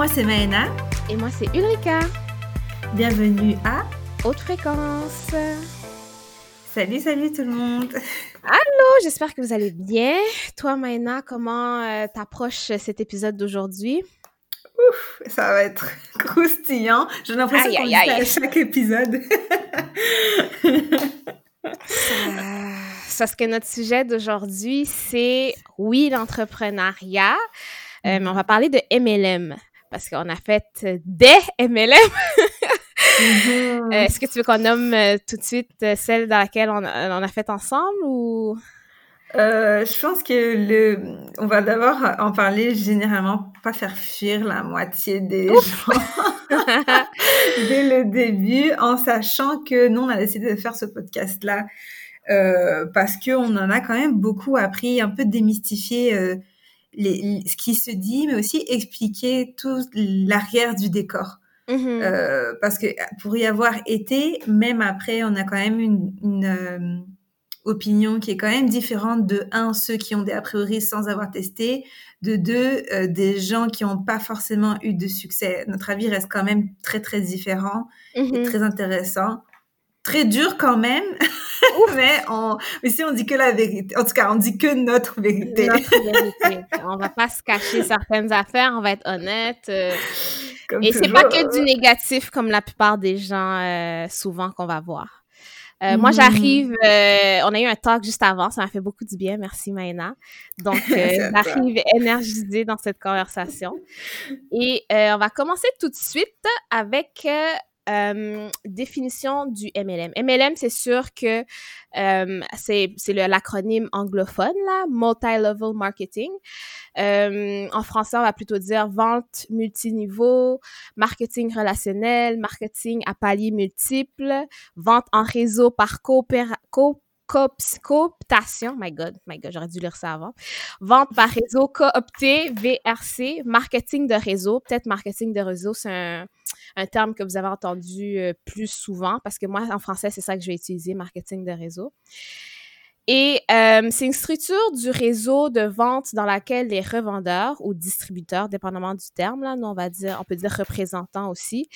moi c'est Maëna. Et moi c'est Ulrika. Bienvenue à Haute Fréquence. Salut, salut tout le monde. Allô, j'espère que vous allez bien. Toi, Maëna, comment euh, t'approches cet épisode d'aujourd'hui? Ouf, ça va être croustillant. J'ai l'impression qu'on à chaque épisode. ça, ce que notre sujet d'aujourd'hui, c'est oui, l'entrepreneuriat, euh, mais on va parler de MLM parce qu'on a fait des MLM. Mm-hmm. Est-ce que tu veux qu'on nomme euh, tout de suite euh, celle dans laquelle on a, on a fait ensemble ou? Euh, je pense que le, on va d'abord en parler généralement, pas faire fuir la moitié des gens dès le début, en sachant que nous on a décidé de faire ce podcast là euh, parce que on en a quand même beaucoup appris, un peu démystifier euh, les, ce qui se dit, mais aussi expliquer tout l'arrière du décor. Mm-hmm. Euh, parce que pour y avoir été, même après, on a quand même une, une euh, opinion qui est quand même différente de un ceux qui ont des a priori sans avoir testé, de deux euh, des gens qui n'ont pas forcément eu de succès. Notre avis reste quand même très très différent et mm-hmm. très intéressant, très dur quand même. mais, on, mais si on dit que la vérité, en tout cas, on dit que notre vérité. Notre vérité. on va pas se cacher certaines affaires, on va être honnête. Euh, et c'est pas que du négatif comme la plupart des gens euh, souvent qu'on va voir. Euh, Moi, j'arrive, euh, on a eu un talk juste avant, ça m'a fait beaucoup du bien, merci Maïna. Donc, euh, j'arrive énergisée dans cette conversation. Et on va commencer tout de suite avec euh, définition du MLM. MLM, c'est sûr que euh, c'est l'acronyme anglophone, là, Multi-Level Marketing. Euh, en français, on va plutôt dire vente multiniveau, marketing relationnel, marketing à paliers multiples, vente en réseau par coopération cooptation, my god, my god, j'aurais dû lire ça avant. Vente par réseau coopté, VRC, marketing de réseau. Peut-être marketing de réseau, c'est un, un terme que vous avez entendu euh, plus souvent parce que moi, en français, c'est ça que je vais utiliser, marketing de réseau. Et euh, c'est une structure du réseau de vente dans laquelle les revendeurs ou distributeurs, dépendamment du terme, là, nous on va dire, on peut dire représentants aussi,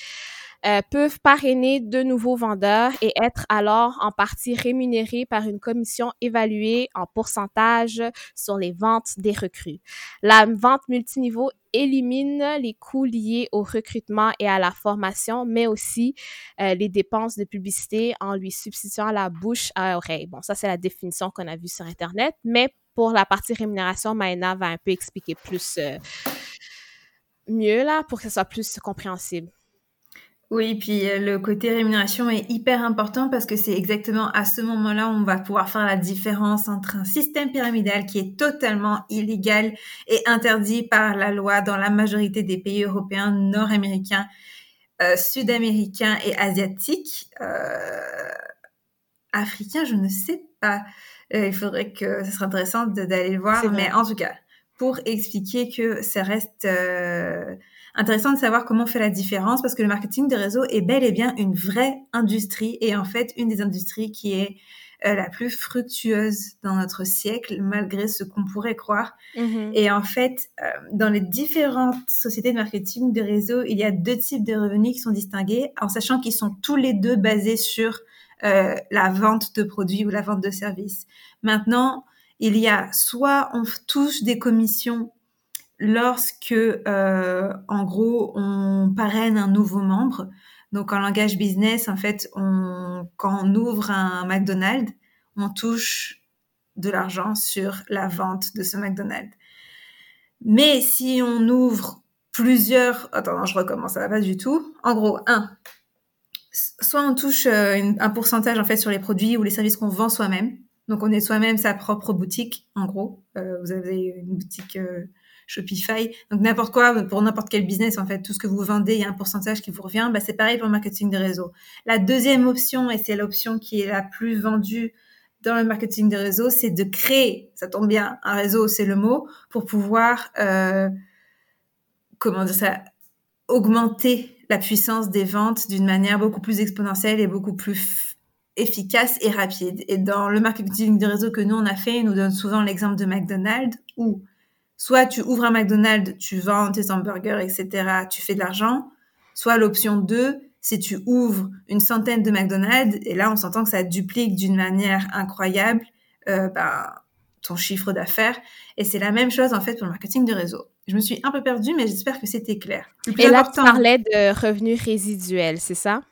euh, peuvent parrainer de nouveaux vendeurs et être alors en partie rémunérés par une commission évaluée en pourcentage sur les ventes des recrues. La vente multiniveau élimine les coûts liés au recrutement et à la formation, mais aussi euh, les dépenses de publicité en lui substituant la bouche à oreille. Bon, ça c'est la définition qu'on a vue sur Internet, mais pour la partie rémunération, Maëna va un peu expliquer plus euh, mieux là pour que ce soit plus compréhensible. Oui, puis euh, le côté rémunération est hyper important parce que c'est exactement à ce moment-là où on va pouvoir faire la différence entre un système pyramidal qui est totalement illégal et interdit par la loi dans la majorité des pays européens, nord-américains, euh, sud-américains et asiatiques. Euh, africains, je ne sais pas. Il faudrait que ce serait intéressant d'aller le voir, mais en tout cas, pour expliquer que ça reste intéressant de savoir comment on fait la différence parce que le marketing de réseau est bel et bien une vraie industrie et en fait une des industries qui est euh, la plus fructueuse dans notre siècle, malgré ce qu'on pourrait croire. Mm-hmm. Et en fait, euh, dans les différentes sociétés de marketing de réseau, il y a deux types de revenus qui sont distingués, en sachant qu'ils sont tous les deux basés sur euh, la vente de produits ou la vente de services. Maintenant, il y a soit on touche des commissions lorsque, euh, en gros, on parraine un nouveau membre. Donc, en langage business, en fait, on, quand on ouvre un McDonald's, on touche de l'argent sur la vente de ce McDonald's. Mais si on ouvre plusieurs, attends, je recommence, ça va pas du tout. En gros, un, soit on touche euh, un pourcentage en fait sur les produits ou les services qu'on vend soi-même. Donc, on est soi-même sa propre boutique, en gros. Euh, vous avez une boutique euh, Shopify. Donc n'importe quoi, pour n'importe quel business, en fait, tout ce que vous vendez, il y a un pourcentage qui vous revient. Bah, c'est pareil pour le marketing de réseau. La deuxième option, et c'est l'option qui est la plus vendue dans le marketing de réseau, c'est de créer, ça tombe bien, un réseau, c'est le mot, pour pouvoir, euh, comment dire ça, augmenter la puissance des ventes d'une manière beaucoup plus exponentielle et beaucoup plus efficace et rapide. Et dans le marketing de réseau que nous on a fait, il nous donne souvent l'exemple de McDonald's où soit tu ouvres un McDonald's, tu vends tes hamburgers, etc., tu fais de l'argent, soit l'option 2, c'est tu ouvres une centaine de McDonald's, et là on s'entend que ça duplique d'une manière incroyable euh, ben, ton chiffre d'affaires, et c'est la même chose en fait pour le marketing de réseau. Je me suis un peu perdue, mais j'espère que c'était clair. et là, tu parlais de revenus résiduels, c'est ça?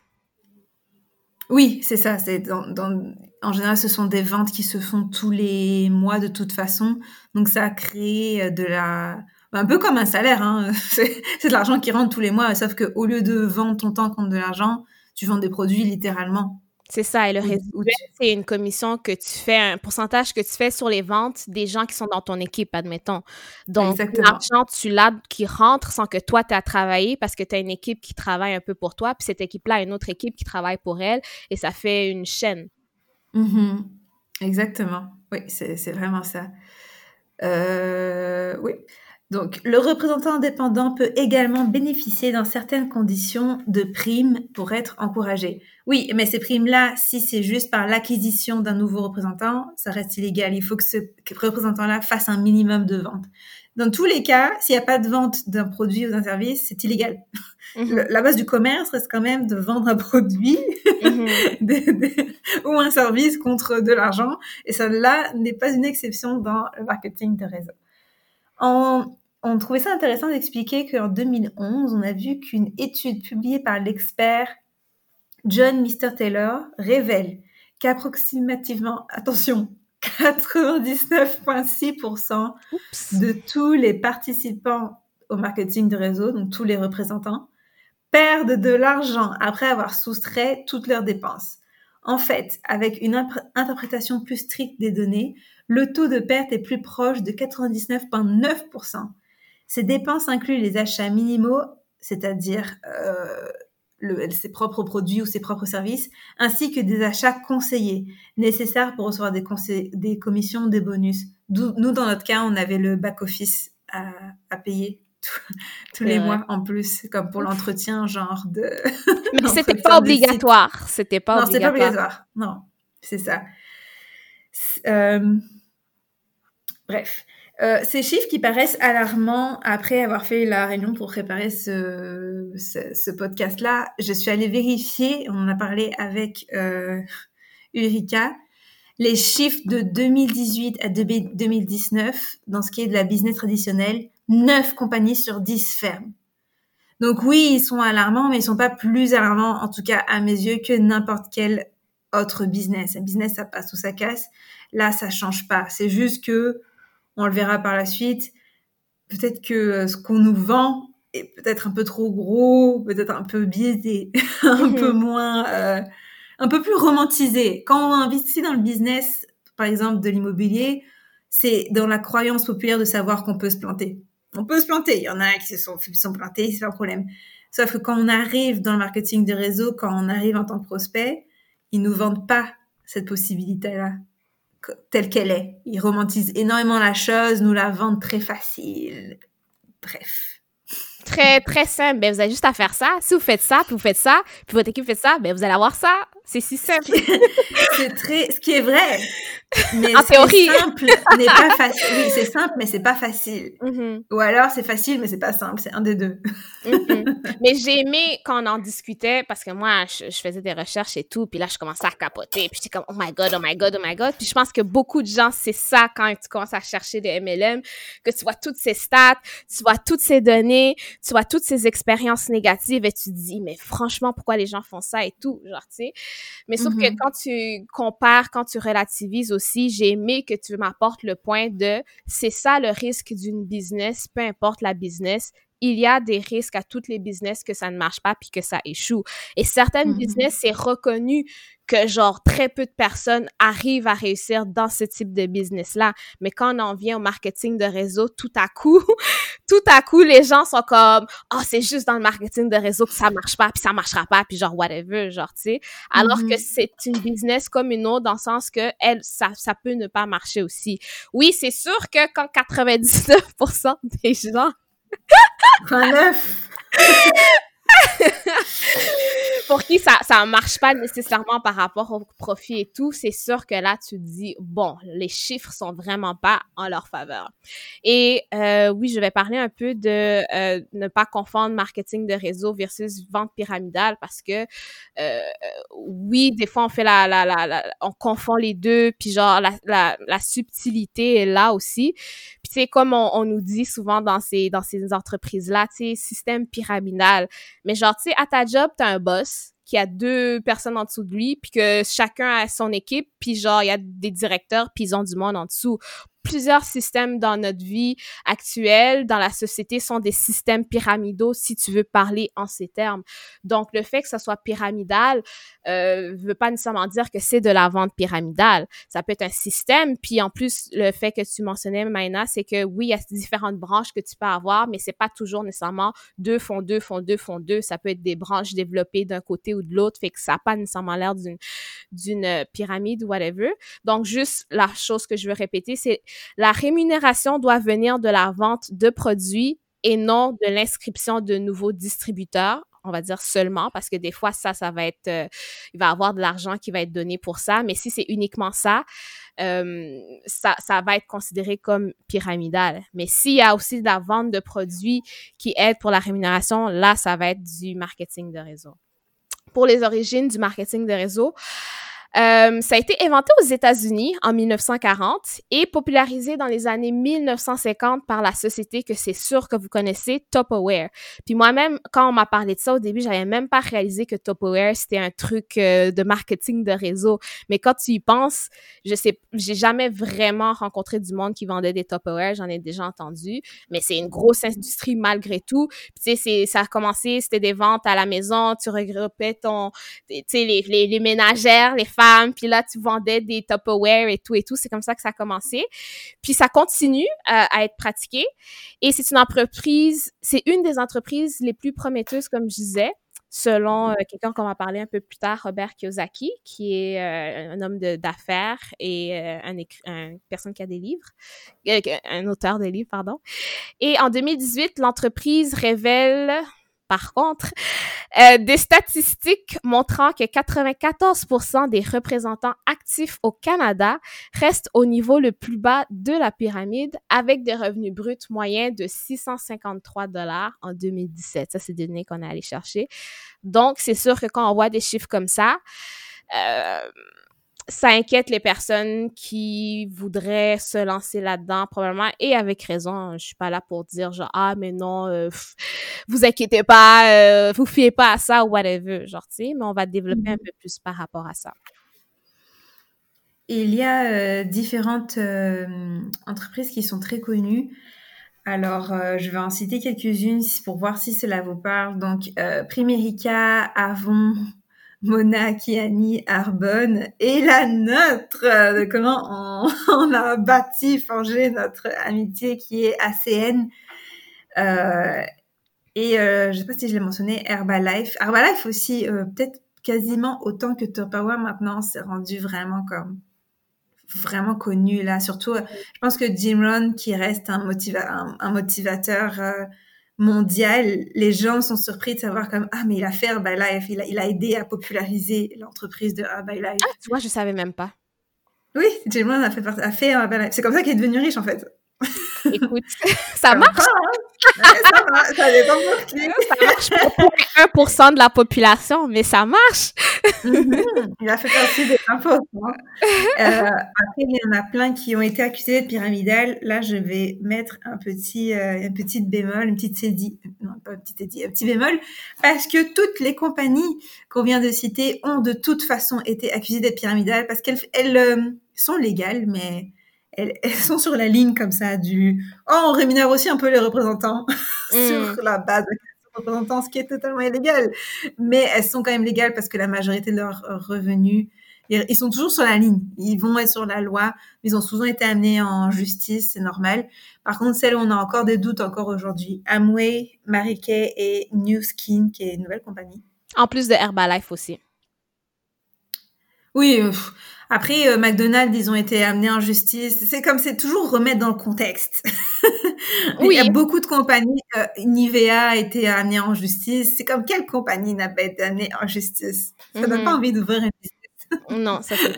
Oui, c'est ça. C'est dans, en général, ce sont des ventes qui se font tous les mois de toute façon. Donc, ça crée euh, de la, un peu comme un salaire. Hein. C'est de l'argent qui rentre tous les mois, sauf que au lieu de vendre ton temps contre de l'argent, tu vends des produits littéralement. C'est ça. Et le résiduel, c'est une commission que tu fais, un pourcentage que tu fais sur les ventes des gens qui sont dans ton équipe, admettons. Donc, l'argent, tu l'as qui rentre sans que toi, tu as travaillé parce que tu as une équipe qui travaille un peu pour toi, puis cette équipe-là a une autre équipe qui travaille pour elle, et ça fait une chaîne. Mm-hmm. Exactement. Oui, c'est vraiment ça. Euh, oui. Donc, le représentant indépendant peut également bénéficier dans certaines conditions de primes pour être encouragé. Oui, mais ces primes-là, si c'est juste par l'acquisition d'un nouveau représentant, ça reste illégal. Il faut que ce représentant-là fasse un minimum de ventes. Dans tous les cas, s'il n'y a pas de vente d'un produit ou d'un service, c'est illégal. Mhm. la base du commerce reste quand même de vendre un produit mhm. ou un service contre de l'argent. Et ça, là, n'est pas une exception dans le marketing de réseau. En, on trouvait ça intéressant d'expliquer qu'en 2011, on a vu qu'une étude publiée par l'expert John Mister Taylor révèle qu'approximativement, attention, 99,6% de tous les participants au marketing de réseau, donc tous les représentants, perdent de l'argent après avoir soustrait toutes leurs dépenses. En fait, avec une interprétation plus stricte des données, le taux de perte est plus proche de 99,9%. Ces dépenses incluent les achats minimaux, c'est-à-dire euh, ses propres produits ou ses propres services, ainsi que des achats conseillés, nécessaires pour recevoir des, des commissions, des bonus. Nous, dans notre cas, on avait le back-office à, payer tous les mois en plus, comme pour l'entretien, genre de. Mais c'était pas obligatoire. C'était pas non, c'était pas obligatoire. Non, c'est ça. Euh... Bref. Euh, ces chiffres qui paraissent alarmants après avoir fait la réunion pour préparer ce, ce, podcast-là, je suis allée vérifier, on en a parlé avec euh, Ulrika, les chiffres de 2018 à 2019 dans ce qui est de la business traditionnelle, 9 compagnies sur 10 ferment. Donc oui, ils sont alarmants, mais ils sont pas plus alarmants, en tout cas à mes yeux, que n'importe quel autre business. Un business, ça passe ou ça casse. Là, ça change pas. C'est juste que on le verra par la suite. Peut-être que euh, ce qu'on nous vend est peut-être un peu trop gros, peut-être un peu biaisé, un mhm. peu moins, euh, un peu plus romantisé. Quand on investit dans le business, par exemple de l'immobilier, c'est dans la croyance populaire de savoir qu'on peut se planter. On peut se planter. Il y en a qui se sont, sont plantés, c'est pas un problème. Sauf que quand on arrive dans le marketing de réseau, quand on arrive en tant que prospect, ils nous vendent pas cette possibilité-là telle qu'elle est. Ils romantisent énormément la chose, nous la vendent très facile. Bref. Très, très simple. Ben, vous avez juste à faire ça. Si vous faites ça, puis vous faites ça, puis votre équipe fait ça, ben, vous allez avoir ça. C'est si simple. c'est très, ce qui est vrai. Mais en théorie. simple n'est pas facile. Oui, c'est simple, mais c'est pas facile. Mm-hmm. Ou alors, c'est facile, mais c'est pas simple. C'est un des deux. Mm-hmm. Mais j'ai aimé quand on en discutait parce que moi, je, faisais des recherches et tout. Puis là, je commençais à capoter. Puis j'étais comme, oh my God, oh my God, oh my God. Puis je pense que beaucoup de gens, c'est ça quand tu commences à chercher des MLM, que tu vois toutes ces stats, tu vois toutes ces données, tu vois toutes ces expériences négatives et tu te dis, mais franchement, pourquoi les gens font ça et tout, genre, tu sais. Mais sauf que mm-hmm. quand tu compares, quand tu relativises aussi, j'ai aimé que tu m'apportes le point de, c'est ça le risque d'une business, peu importe la business, il y a des risques à toutes les business que ça ne marche pas puis que ça échoue. Et certaines mm-hmm. business, c'est reconnu que genre très peu de personnes arrivent à réussir dans ce type de business-là. Mais quand on en vient au marketing de réseau, tout à coup, tout à coup, les gens sont comme, oh, c'est juste dans le marketing de réseau que ça marche pas, puis ça marchera pas, puis genre whatever, genre, tu sais. Alors que mm-hmm. c'est une business comme une autre dans le sens que elle, ça, ça peut ne pas marcher aussi. Oui, c'est sûr que quand 99% des gens... Kind of. pour qui ça ça marche pas nécessairement par rapport au profit et tout, c'est sûr que là tu te dis bon, les chiffres sont vraiment pas en leur faveur. Et euh, oui, je vais parler un peu de euh, ne pas confondre marketing de réseau versus vente pyramidale parce que euh, oui, des fois on fait la, la, la, on confond les deux, puis genre la, la, la subtilité est là aussi. Puis c'est comme on, on, nous dit souvent dans ces dans ces entreprises là, tu sais, système pyramidal. Mais genre tu sais à ta job, tu as un boss qui a deux personnes en dessous de lui, puis que chacun a son équipe, puis genre, il y a des directeurs, puis ils ont du monde en dessous plusieurs systèmes dans notre vie actuelle, dans la société, sont des systèmes pyramidaux, si tu veux parler en ces termes. Donc, le fait que ça soit pyramidal euh, veut pas nécessairement dire que c'est de la vente pyramidale. Ça peut être un système. Puis, en plus, le fait que tu mentionnais, Maïna, c'est que oui, il y a différentes branches que tu peux avoir, mais c'est pas toujours nécessairement deux font deux, font deux, font deux. Ça peut être des branches développées d'un côté ou de l'autre, fait que ça n'a pas nécessairement l'air d'une d'une pyramide ou whatever. Donc, juste la chose que je veux répéter, c'est la rémunération doit venir de la vente de produits et non de l'inscription de nouveaux distributeurs on va dire seulement, parce que des fois, ça, ça va être, euh, il va avoir de l'argent qui va être donné pour ça, mais si c'est uniquement ça, euh, ça, ça va être considéré comme pyramidal. Mais s'il y a aussi de la vente de produits qui aident pour la rémunération, là, ça va être du marketing de réseau. Pour les origines du marketing de réseau, euh, ça a été inventé aux États-Unis en 1940 et popularisé dans les années 1950 par la société que c'est sûr que vous connaissez, Tupperware. Puis moi-même, quand on m'a parlé de ça au début, j'avais même pas réalisé que Tupperware c'était un truc euh, de marketing de réseau. Mais quand tu y penses, je sais, j'ai jamais vraiment rencontré du monde qui vendait des Tupperware. J'en ai déjà entendu, mais c'est une grosse industrie malgré tout. tu sais, ça a commencé, c'était des ventes à la maison. Tu regroupais ton, tu sais, les, les, les ménagères, les femmes puis là, tu vendais des Tupperware et tout et tout. C'est comme ça que ça a commencé. Puis ça continue euh, à être pratiqué. Et c'est une entreprise, c'est une des entreprises les plus prometteuses, comme je disais selon euh, quelqu'un qu'on va parler un peu plus tard, Robert Kiyosaki, qui est euh, un homme d'affaires et un, un, personne qui a des livres, un auteur de livres, pardon. Et en 2018, l'entreprise révèle par contre, euh, des statistiques montrant que 94% des représentants actifs au Canada restent au niveau le plus bas de la pyramide avec des revenus bruts moyens de 653 dollars en 2017. Ça, c'est des données qu'on est allé chercher. Donc, c'est sûr que quand on voit des chiffres comme ça, euh, ça inquiète les personnes qui voudraient se lancer là-dedans probablement et avec raison. Je suis pas là pour dire genre ah mais non euh, vous inquiétez pas, euh, vous fiez pas à ça ou whatever genre tu sais, mais on va développer un mm-hmm. peu plus par rapport à ça. Il y a euh, différentes entreprises qui sont très connues. Alors, je vais en citer quelques-unes pour voir si cela vous parle. Donc, Primerica, Avon, Mona, Kiani, Arbonne et la nôtre, de comment on, a bâti, forgé notre amitié qui est ACN. Euh, et euh, je sais pas si je l'ai mentionné, Herbalife. Herbalife aussi, euh, peut-être quasiment autant que Top Power maintenant, s'est rendu vraiment comme vraiment connu là. Surtout, je pense que Jim Rohn, qui reste un, motivateur euh, mondial, les gens sont surpris de savoir comme ah mais il a fait Herbalife, il a, il a aidé à populariser l'entreprise de Herbalife. Ah, tu vois, je savais même pas. Oui, Jim Rohn a fait, a fait Herbalife. C'est comme ça qu'il est devenu riche en fait. Écoute, ça marche. Hein? ça marche, ça dépend pour qui. Ça marche pour 1% de la population, mais ça marche. Mhm. il a fait partie des impôts. Hein. Euh, après, il y en a plein qui ont été accusés de pyramidal. Là, je vais mettre un petit, euh, une petite bémol, une petite cédie, non pas une petite cédie, un petit bémol, parce que toutes les compagnies qu'on vient de citer ont de toute façon été accusées d'être pyramidales parce qu'elles elles, euh, sont légales, mais elles, sont sur la ligne comme ça du oh on rémunère aussi un peu les représentants sur mm. la base de représentants, ce qui est totalement illégal. Mais elles sont quand même légales parce que la majorité de leurs revenus, ils sont toujours sur la ligne. Ils vont être sur la loi. Ils ont souvent été amenés en justice, c'est normal. Par contre, celles où on a encore des doutes encore aujourd'hui, Amway, Marie Kay et New Skin, qui est une nouvelle compagnie. En plus de Herbalife aussi. Oui, euh, Après, euh, McDonald's, ils ont été amenés en justice. C'est comme c'est toujours remettre dans le contexte. oui. Il y a beaucoup de compagnies. Euh, Nivea a été amenée en justice. C'est comme quelle compagnie n'a pas été amenée en justice? Ça donne mm-hmm. pas envie d'ouvrir une business. non, ça sûr.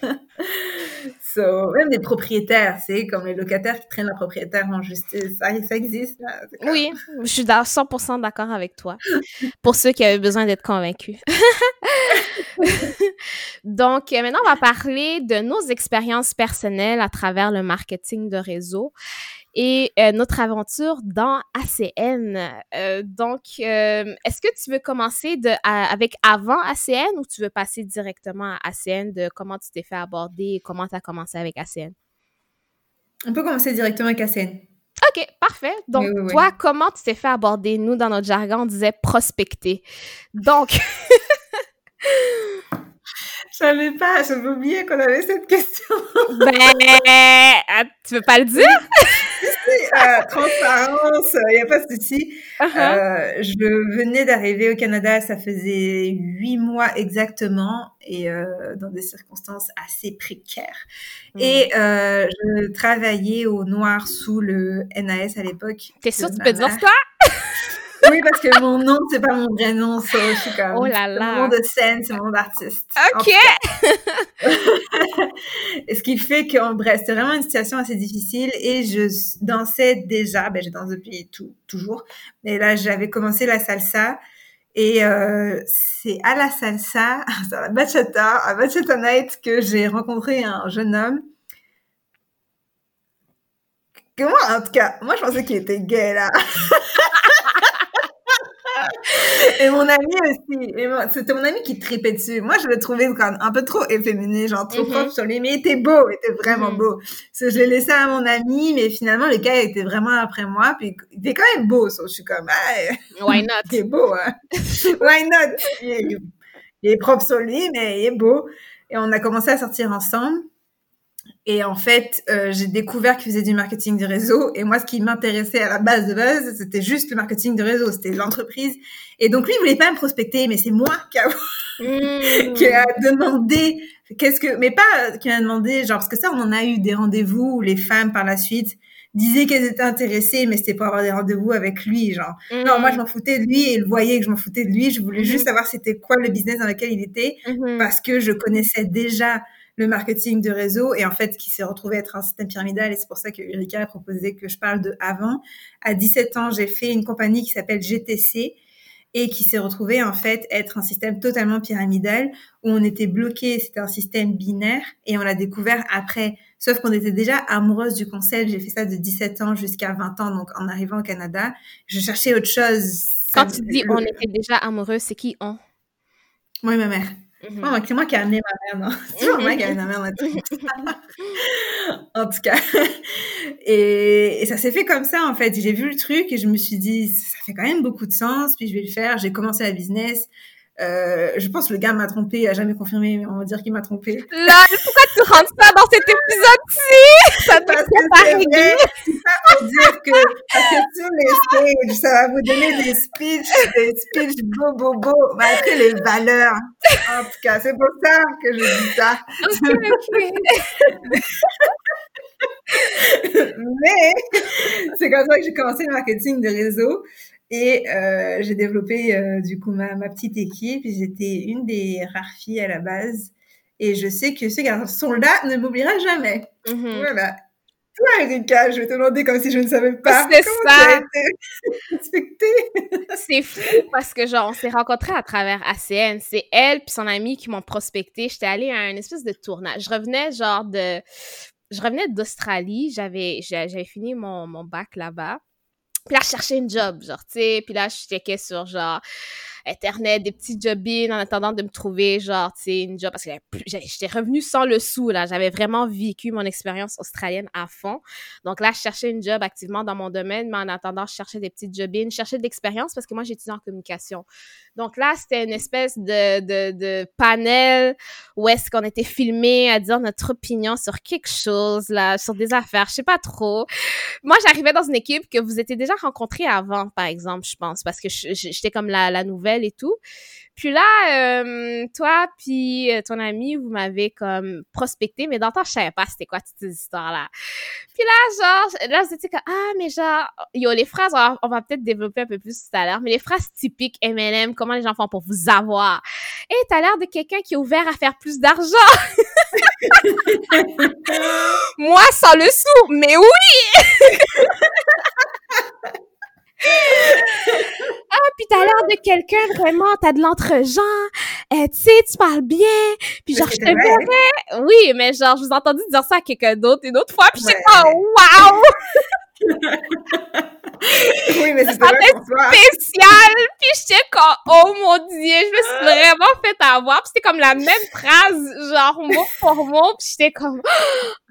so, même des propriétaires, c'est comme les locataires qui traînent leurs propriétaires en justice, ça, ça existe. Oui, je suis 100% d'accord avec toi. Pour ceux qui avaient besoin d'être convaincus. Donc, euh, maintenant, on va parler de nos expériences personnelles à travers le marketing de réseau et euh, notre aventure dans ACN. Euh, donc, est-ce que tu veux commencer de, avec avant ACN ou tu veux passer directement à ACN de comment tu t'es fait aborder et comment tu as commencé avec ACN? On peut commencer directement avec ACN. OK, parfait. Donc, toi, comment tu t'es fait aborder? Nous, dans notre jargon, on disait prospecter. Donc, Je savais pas, j'avais oublié qu'on avait cette question. ben, ah, tu veux pas le dire? euh, transparence, il n'y a pas de souci. Uh-huh. euh, je venais d'arriver au Canada, ça faisait huit mois exactement, et euh, dans des circonstances assez précaires. Hmm. Et euh, je travaillais au noir sous le NAS à l'époque. T'es sûre que tu peux dire ça? oui, parce que mon nom, c'est pas mon vrai nom, ça. Je suis comme. Oh là là. Mon nom de scène, c'est mon nom d'artiste. OK! ce qui fait que, bref, c'était vraiment une situation assez difficile et je dansais déjà, ben, je danse depuis tout, toujours. Mais là, j'avais commencé la salsa. Et euh, c'est à la salsa, à la bachata, à Bachata Night, que j'ai rencontré un jeune homme. Moi, en tout cas, moi, je pensais qu'il était gay, là. et mon ami aussi. C'était mon ami qui tripait dessus. Moi, je le trouvais quand un peu trop efféminé, genre trop mm sur lui. Mais il était beau, il était vraiment mhm. beau. je l'ai laissé à mon ami, mais finalement, le gars était vraiment après moi. Puis il était quand même beau. je suis comme, ah, why not? il est beau, hein? why not? Il il est propre sur lui, mais il est beau. Et on a commencé à sortir ensemble. Et en fait, euh, j'ai découvert qu'il faisait du marketing de réseau. Et moi, ce qui m'intéressait à la base de base, c'était juste le marketing de réseau, c'était l'entreprise. Et donc lui, il voulait pas me prospecter, mais c'est moi qui a, mmh. qui a demandé qu'est-ce que, mais pas qui a demandé, genre parce que ça, on en a eu des rendez-vous où les femmes par la suite disaient qu'elles étaient intéressées, mais c'était pour avoir des rendez-vous avec lui, genre. Non, moi, je m'en foutais de lui et il voyait que je m'en foutais de lui. Je voulais juste mmh. savoir c'était quoi le business dans lequel il était mmh. parce que je connaissais déjà le marketing de réseau et en fait qui s'est retrouvé être un système pyramidal et c'est pour ça que Erika a proposé que je parle de avant. À 17 ans, j'ai fait une compagnie qui s'appelle GTC et qui s'est retrouvé en fait être un système totalement pyramidal où on était bloqué, c'était un système binaire et on l'a découvert après. Sauf qu'on était déjà amoureuse du concept. J'ai fait ça de 17 ans jusqu'à 20 ans, donc en arrivant au Canada, je cherchais autre chose. Quand tu dis on était déjà amoureux, c'est qui on? Moi et ma mère. Mm c'est moi qui ai amené ma mère, non? C'est toujours moi qui ai amené ma mère En tout cas. Et, ça s'est fait comme ça, en fait. J'ai vu le truc et je me suis dit, ça fait quand même beaucoup de sens, puis je vais le faire. J'ai commencé la business. Euh, je pense que le gars m'a trompé, il a jamais confirmé, mais on va dire qu'il m'a trompé. Là, pourquoi tu rentres ça dans cet épisode-ci? Ça parce que c'est vrai, c'est ça pour dire que, parce que sur les stages, ça va vous donner des speeches, des speeches beau, beau, beau, malgré les valeurs. En tout cas, c'est pour ça que je dis ça. mais c'est comme ça que j'ai commencé le marketing de réseau. Et euh, j'ai développé euh, du coup ma, ma petite équipe. J'étais une des rares filles à la base. Et je sais que ce garçon-là ne m'oubliera jamais. Mm-hmm. Voilà. Toi, Erika, je vais te demander comme si je ne savais pas. C'est ça. C'est fou parce que, genre, on s'est rencontrés à travers ACN. C'est elle puis son amie qui m'ont prospecté. J'étais allée à un espèce de tournage. Je revenais, genre, de... Je revenais d'Australie. J'avais, j'avais fini mon, mon bac là-bas. Puis là, je cherchais une job, genre, tu sais. Puis là, je checkais sur, genre, Internet, des petits job en attendant de me trouver, genre, tu sais, une job. Parce que j'étais revenue sans le sou, là. J'avais vraiment vécu mon expérience australienne à fond. Donc là, je cherchais une job activement dans mon domaine, mais en attendant, je cherchais des petites job je cherchais de l'expérience parce que moi, j'étudiais en communication. Donc là, c'était une espèce de, de, de panel où est-ce qu'on était filmé à dire notre opinion sur quelque chose, là, sur des affaires, je sais pas trop. Moi, j'arrivais dans une équipe que vous étiez déjà déjà rencontré avant, par exemple, je pense, parce que j'étais comme la, la nouvelle et tout. Puis là, euh, toi puis euh, ton ami, vous m'avez comme prospecté, mais dans le temps, je savais pas c'était quoi toutes ces histoires-là. Puis là, genre, là, j'étais comme, ah, mais genre, yo, les phrases, on va, peut-être développer un peu plus tout à l'heure, mais les phrases typiques M&M, comment les gens font pour vous avoir? Et hey, t'as l'air de quelqu'un qui est ouvert à faire plus d'argent. Moi, sans le sou, mais oui! ah, puis t'as l'air de quelqu'un vraiment, t'as de l'entre-gens, euh, tu sais, tu parles bien, puis genre, je te verrais. Oui, mais genre, je vous ai entendu dire ça à quelqu'un d'autre une autre fois, puis j'étais comme, waouh! oui, mais c'est spécial. Puis j'étais comme, oh mon dieu, je me suis vraiment fait avoir. Puis c'était comme la même phrase, genre mot pour mot. Puis j'étais comme,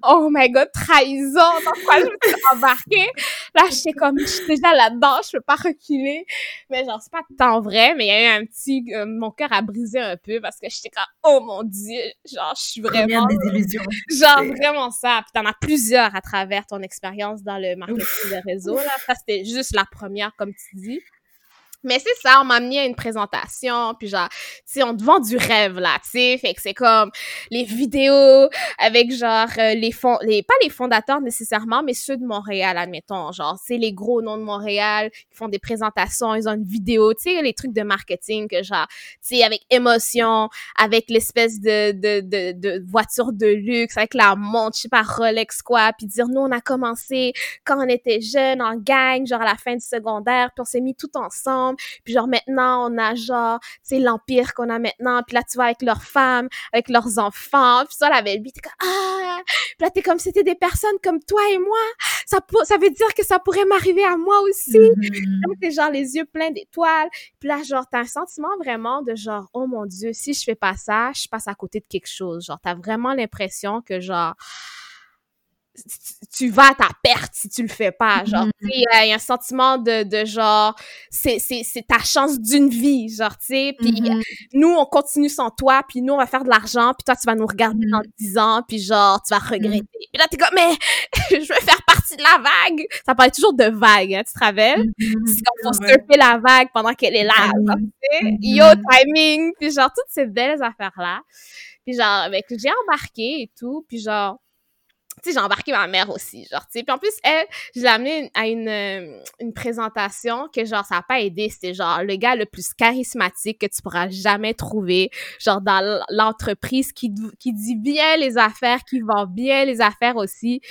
oh my god, trahison. Dans quoi je me suis embarquée? Là, j'étais comme, je suis déjà là-dedans, je peux pas reculer. Mais genre, c'est pas tant vrai, mais il y a eu un petit, euh, mon cœur a brisé un peu parce que j'étais comme, oh mon dieu, genre, je suis vraiment. des illusions. Genre, vraiment ça. Puis t'en as plusieurs à travers ton expérience dans le marketing de réseau, là. Ça, c'était juste la première, comme tu dis. Mais c'est ça, on m'a amené à une présentation, puis genre, tu sais, on te vend du rêve, là, tu sais, fait que c'est comme les vidéos avec genre euh, les fonds, les, pas les fondateurs nécessairement, mais ceux de Montréal, admettons, genre, c'est les gros noms de Montréal qui font des présentations, ils ont une vidéo, tu sais, les trucs de marketing que genre, tu sais, avec émotion, avec l'espèce de, de, de, de voiture de luxe, avec la montre, je sais pas, Rolex quoi, puis dire, nous, on a commencé quand on était jeunes, en gang, genre à la fin du secondaire, puis on s'est mis tout ensemble, puis genre maintenant, on a genre, tu l'empire qu'on a maintenant. Puis là, tu vois, avec leurs femmes, avec leurs enfants. Puis ça, la belle vie, t'es comme, ah! Puis là, t'es comme, c'était des personnes comme toi et moi. Ça, ça veut dire que ça pourrait m'arriver à moi aussi. Mm-hmm. t'es genre les yeux pleins d'étoiles. Puis là, genre, t'as un sentiment vraiment de genre, oh mon Dieu, si je fais pas ça, je passe à côté de quelque chose. Genre, t'as vraiment l'impression que genre, tu vas à ta perte si tu le fais pas genre tu sais il y a un sentiment de, de genre c'est ta chance d'une vie genre tu sais puis mm-hmm. nous on continue sans toi puis nous on va faire de l'argent puis toi tu vas nous regarder dans mm-hmm. dix ans puis genre tu vas regretter. Puis là t'es comme mais je veux faire partie de la vague. Ça paraît toujours de vague hein, tu te rappelles? C'est comme faut surfer la vague pendant qu'elle est là tu sais. Yo timing puis genre toutes ces belles affaires là puis genre avec j'ai embarqué et tout puis genre tu sais, j'ai embarqué ma mère aussi, genre, tu sais. Puis en plus, elle, je l'ai amenée à une, euh, une présentation que, genre, ça a pas aidé. C'était, genre, le gars le plus charismatique que tu pourras jamais trouver, genre, dans l'entreprise qui, qui dit bien les affaires, qui vend bien les affaires aussi.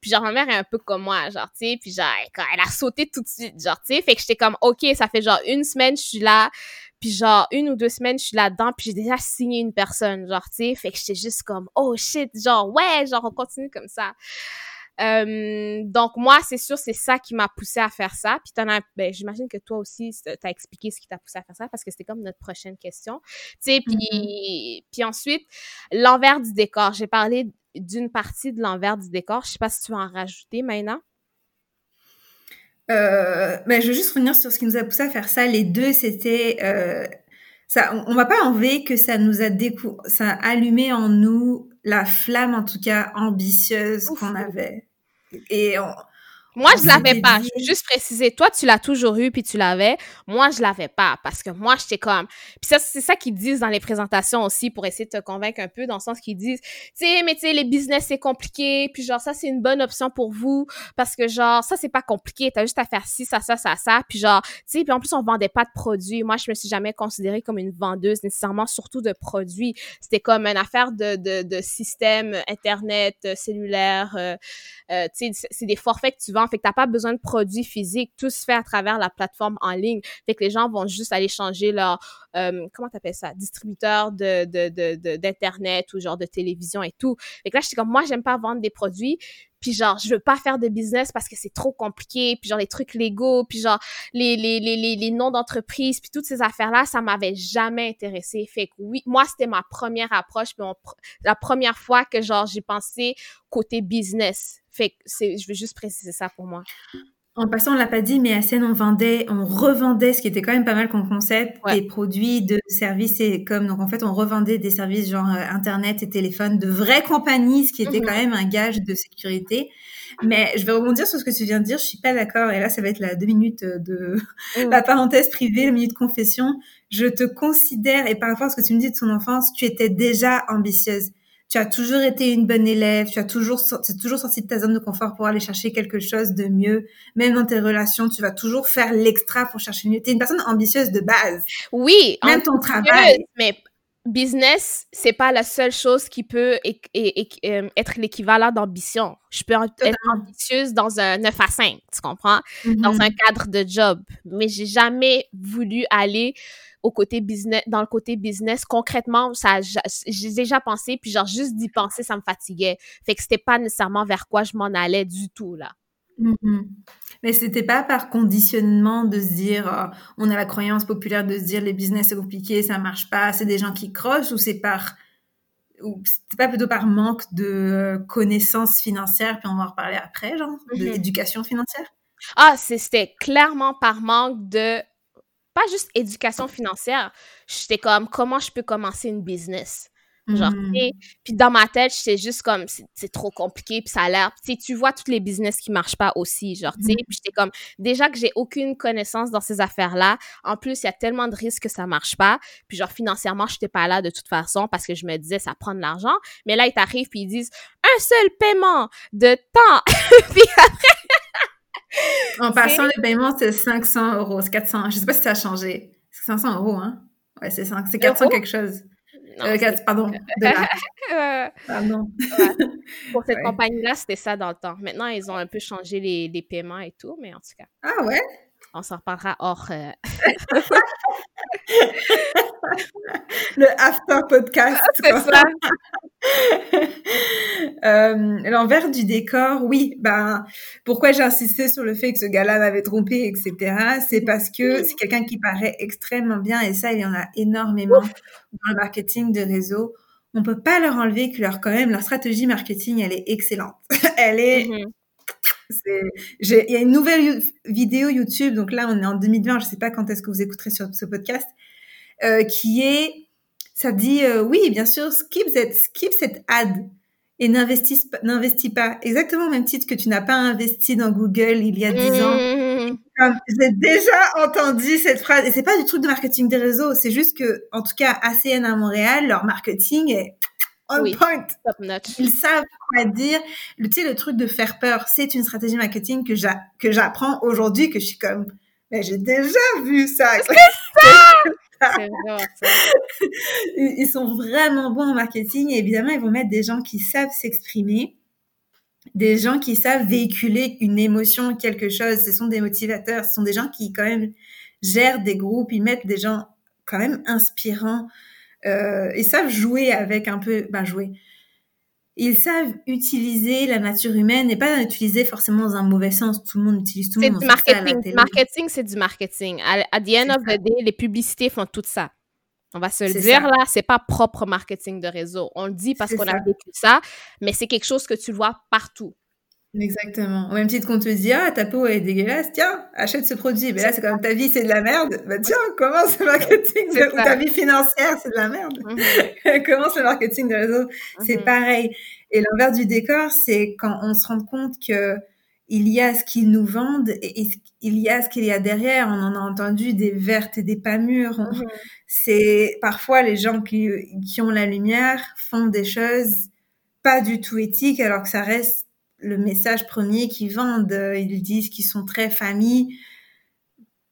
Puis genre, ma mère est un peu comme moi, genre, tu sais, puis genre, elle a sauté tout de suite, genre, tu sais, fait que j'étais comme, OK, ça fait genre une semaine, je suis là, puis genre, une ou deux semaines, je suis là-dedans, puis j'ai déjà signé une personne, genre, tu sais. Fait que j'étais juste comme, oh shit, genre, ouais, genre, on continue comme ça. Euh, donc moi, c'est sûr, c'est ça qui m'a poussé à faire ça. Puis t'en as, ben, j'imagine que toi aussi, t'as expliqué ce qui t'a poussé à faire ça parce que c'était comme notre prochaine question. Tu sais, puis mm-hmm. puis ensuite l'envers du décor. J'ai parlé d'une partie de l'envers du décor. Je sais pas si tu veux en rajouter maintenant. Euh, ben, je veux juste revenir sur ce qui nous a poussé à faire ça. Les deux, c'était euh, ça. On, va pas enlever que ça nous a décou ça a allumé en nous la flamme, en tout cas ambitieuse qu'on avait. Et on, moi, je l'avais pas. Je veux juste préciser. Toi, tu l'as toujours eu puis tu l'avais. Moi, je l'avais pas parce que moi, j'étais comme. Puis ça, c'est ça qu'ils disent dans les présentations aussi pour essayer de te convaincre un peu dans le sens qu'ils disent, tu sais, mais tu sais, les business c'est compliqué. Puis genre ça, c'est une bonne option pour vous parce que genre ça, c'est pas compliqué. T'as juste à faire ci, ça, ça, ça, ça. Puis genre, tu sais, puis en plus on vendait pas de produits. Moi, je me suis jamais considérée comme une vendeuse nécessairement, surtout de produits. C'était comme une affaire de de, de système internet, cellulaire. Euh, euh, tu sais, c'est des forfaits que tu vends fait que t'as pas besoin de produits physiques, tout se fait à travers la plateforme en ligne. Fait que les gens vont juste aller changer leur euh, comment t'appelles ça, distributeur de de d'internet ou genre de télévision et tout. Fait que là, je suis comme moi, j'aime pas vendre des produits, puis genre je veux pas faire de business parce que c'est trop compliqué. Puis genre les trucs légaux puis genre les les les les, les noms d'entreprise puis toutes ces affaires là ça m'avait jamais intéressé. Fait que oui moi c'était ma première approche puis la première fois que genre j'ai pensé côté business. Fait que c'est je veux juste préciser ça pour moi En passant, on l'a pas dit, mais à scène, on vendait, on revendait, ce qui était quand même pas mal comme concept, des produits de services et comme donc en fait, on revendait des services genre euh, internet et téléphone de vraies compagnies, ce qui était mmh quand même un gage de sécurité. Mais je vais rebondir sur ce que tu viens de dire. Je suis pas d'accord. Et là, ça va être la deux minutes de mmh. la parenthèse privée, la minute confession. Je te considère et par rapport à ce que tu me dis de ton enfance, tu étais déjà ambitieuse tu as toujours été une bonne élève, tu as toujours, tu toujours sorti de ta zone de confort pour aller chercher quelque chose de mieux. Même dans tes relations, tu vas toujours faire l'extra pour chercher mieux. Tu es une personne ambitieuse de base. Oui. Même ton travail. Mais business, c'est pas la seule chose qui peut euh, être l'équivalent d'ambition. Je peux être ambitieuse dans un 9 à 5, tu comprends? Dans mm-hmm. un cadre de job. Mais j'ai jamais voulu aller au côté business, dans le côté business, concrètement, ça, j'ai déjà pensé, puis genre juste d'y penser, ça me fatiguait. Fait que c'était pas nécessairement vers quoi je m'en allais du tout là. Mm-hmm. Mais c'était pas par conditionnement de se dire, euh, on a la croyance populaire de se dire les business c'est compliqué, ça marche pas, c'est des gens qui crochent, ou c'est par, ou c'était pas plutôt par manque de euh, connaissances financières, puis on va en reparler après, genre, d'éducation mm-hmm. financière? Ah, c'était clairement par manque de pas juste éducation financière. J'étais comme, comment je peux commencer une business? Genre, mmh. puis dans ma tête, j'étais juste comme, c'est trop compliqué, puis ça a l'air, tu tu vois toutes les business qui marchent pas aussi, genre, tu sais, mmh. puis j'étais comme, déjà que j'ai aucune connaissance dans ces affaires-là, en plus, il y a tellement de risques que ça marche pas, puis genre, financièrement, j'étais pas là de toute façon, parce que je me disais, ça prend de l'argent, mais là, ils t'arrivent, puis ils disent, un seul paiement de temps, puis après, en passant, le paiement, c'est 500 euros. C'est 400. Je sais pas si ça a changé. C'est 500 euros, hein? Ouais, c'est 400 quelque chose. euh, pardon. pardon. Pour cette compagnie-là, c'était ça dans le temps. Maintenant, ils ont un peu changé les, les paiements et tout, mais en tout cas. Ah ouais? On s'en reparlera hors. Euh, le after podcast. C'est ça. euh, L'envers du décor, oui. Ben, pourquoi j'ai insisté sur le fait que ce gars-là m'avait trompé, etc. C'est parce que c'est quelqu'un qui paraît extrêmement bien et ça, il y en a énormément dans le marketing de réseau. On peut pas leur enlever que leur quand même leur stratégie marketing, elle est excellente. elle est mm-hmm. Il y a une nouvelle vidéo YouTube, donc là on est en 2020, je sais pas quand est-ce que vous écouterez sur ce podcast, euh, qui est, ça dit euh, oui bien sûr skip cette skip cette ad et n'investis n'investis pas exactement au même titre que tu n'as pas investi dans Google il y a 10 ans. Mmh. J'ai déjà entendu cette phrase et c'est pas du truc de marketing des réseaux, c'est juste que en tout cas ACN à Montréal leur marketing est on point. Ils savent quoi dire. Le, tu sais, le truc de faire peur, c'est une stratégie marketing que j'a, que j'apprends aujourd'hui, que je suis comme, mais j'ai déjà vu ça. C'est ça! Ils sont vraiment bons en marketing et évidemment, ils vont mettre des gens qui savent s'exprimer, des gens qui savent véhiculer une émotion, quelque chose. Ce sont des motivateurs, ce sont des gens qui quand même gèrent des groupes, ils mettent des gens quand même inspirants euh, ils savent jouer avec un peu, ben jouer. Ils savent utiliser la nature humaine et pas l'utiliser forcément dans un mauvais sens. Tout le monde utilise tout le monde. C'est marketing. marketing, c'est du marketing. À, the end of the day, les publicités font tout ça. On va se le dire là, c'est pas propre marketing de réseau. On le dit parce qu'on a vécu ça, mais c'est quelque chose que tu vois partout. Exactement. Au même titre qu'on te dit, ah, ta peau est dégueulasse, tiens, achète ce produit. Mais là, c'est comme ta vie, c'est de la merde. Bah, tiens, commence le marketing de, ou ta vie financière, c'est de la merde. Mm commence le marketing de réseau. C'est mhm. pareil. Et l'envers du décor, c'est quand on se rend compte que il y a ce qu'ils nous vendent et, il y a ce qu'il y a derrière. On en a entendu des vertes et des pas mûres. Mhm. C'est parfois les gens qui, qui ont la lumière font des choses pas du tout éthiques alors que ça reste le message premier qu'ils vendent. Ils disent qu'ils sont très famille.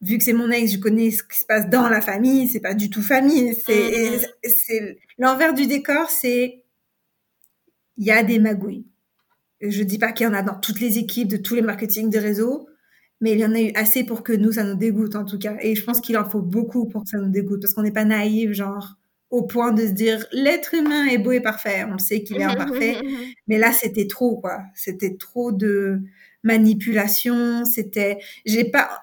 Vu que c'est mon ex, je connais ce qui se passe dans la famille. C'est pas du tout famille. C'est, mm-hmm. c'est l'envers du décor. C'est il y a des magouilles. Je dis pas qu'il y en a dans toutes les équipes de tous les marketing de réseau, mais il y en a eu assez pour que nous ça nous dégoûte en tout cas. Et je pense qu'il en faut beaucoup pour que ça nous dégoûte parce qu'on n'est pas naïf, genre au point de se dire l'être humain est beau et parfait. On sait qu'il est imparfait, mais là c'était trop quoi. C'était trop de manipulation. C'était, j'ai pas.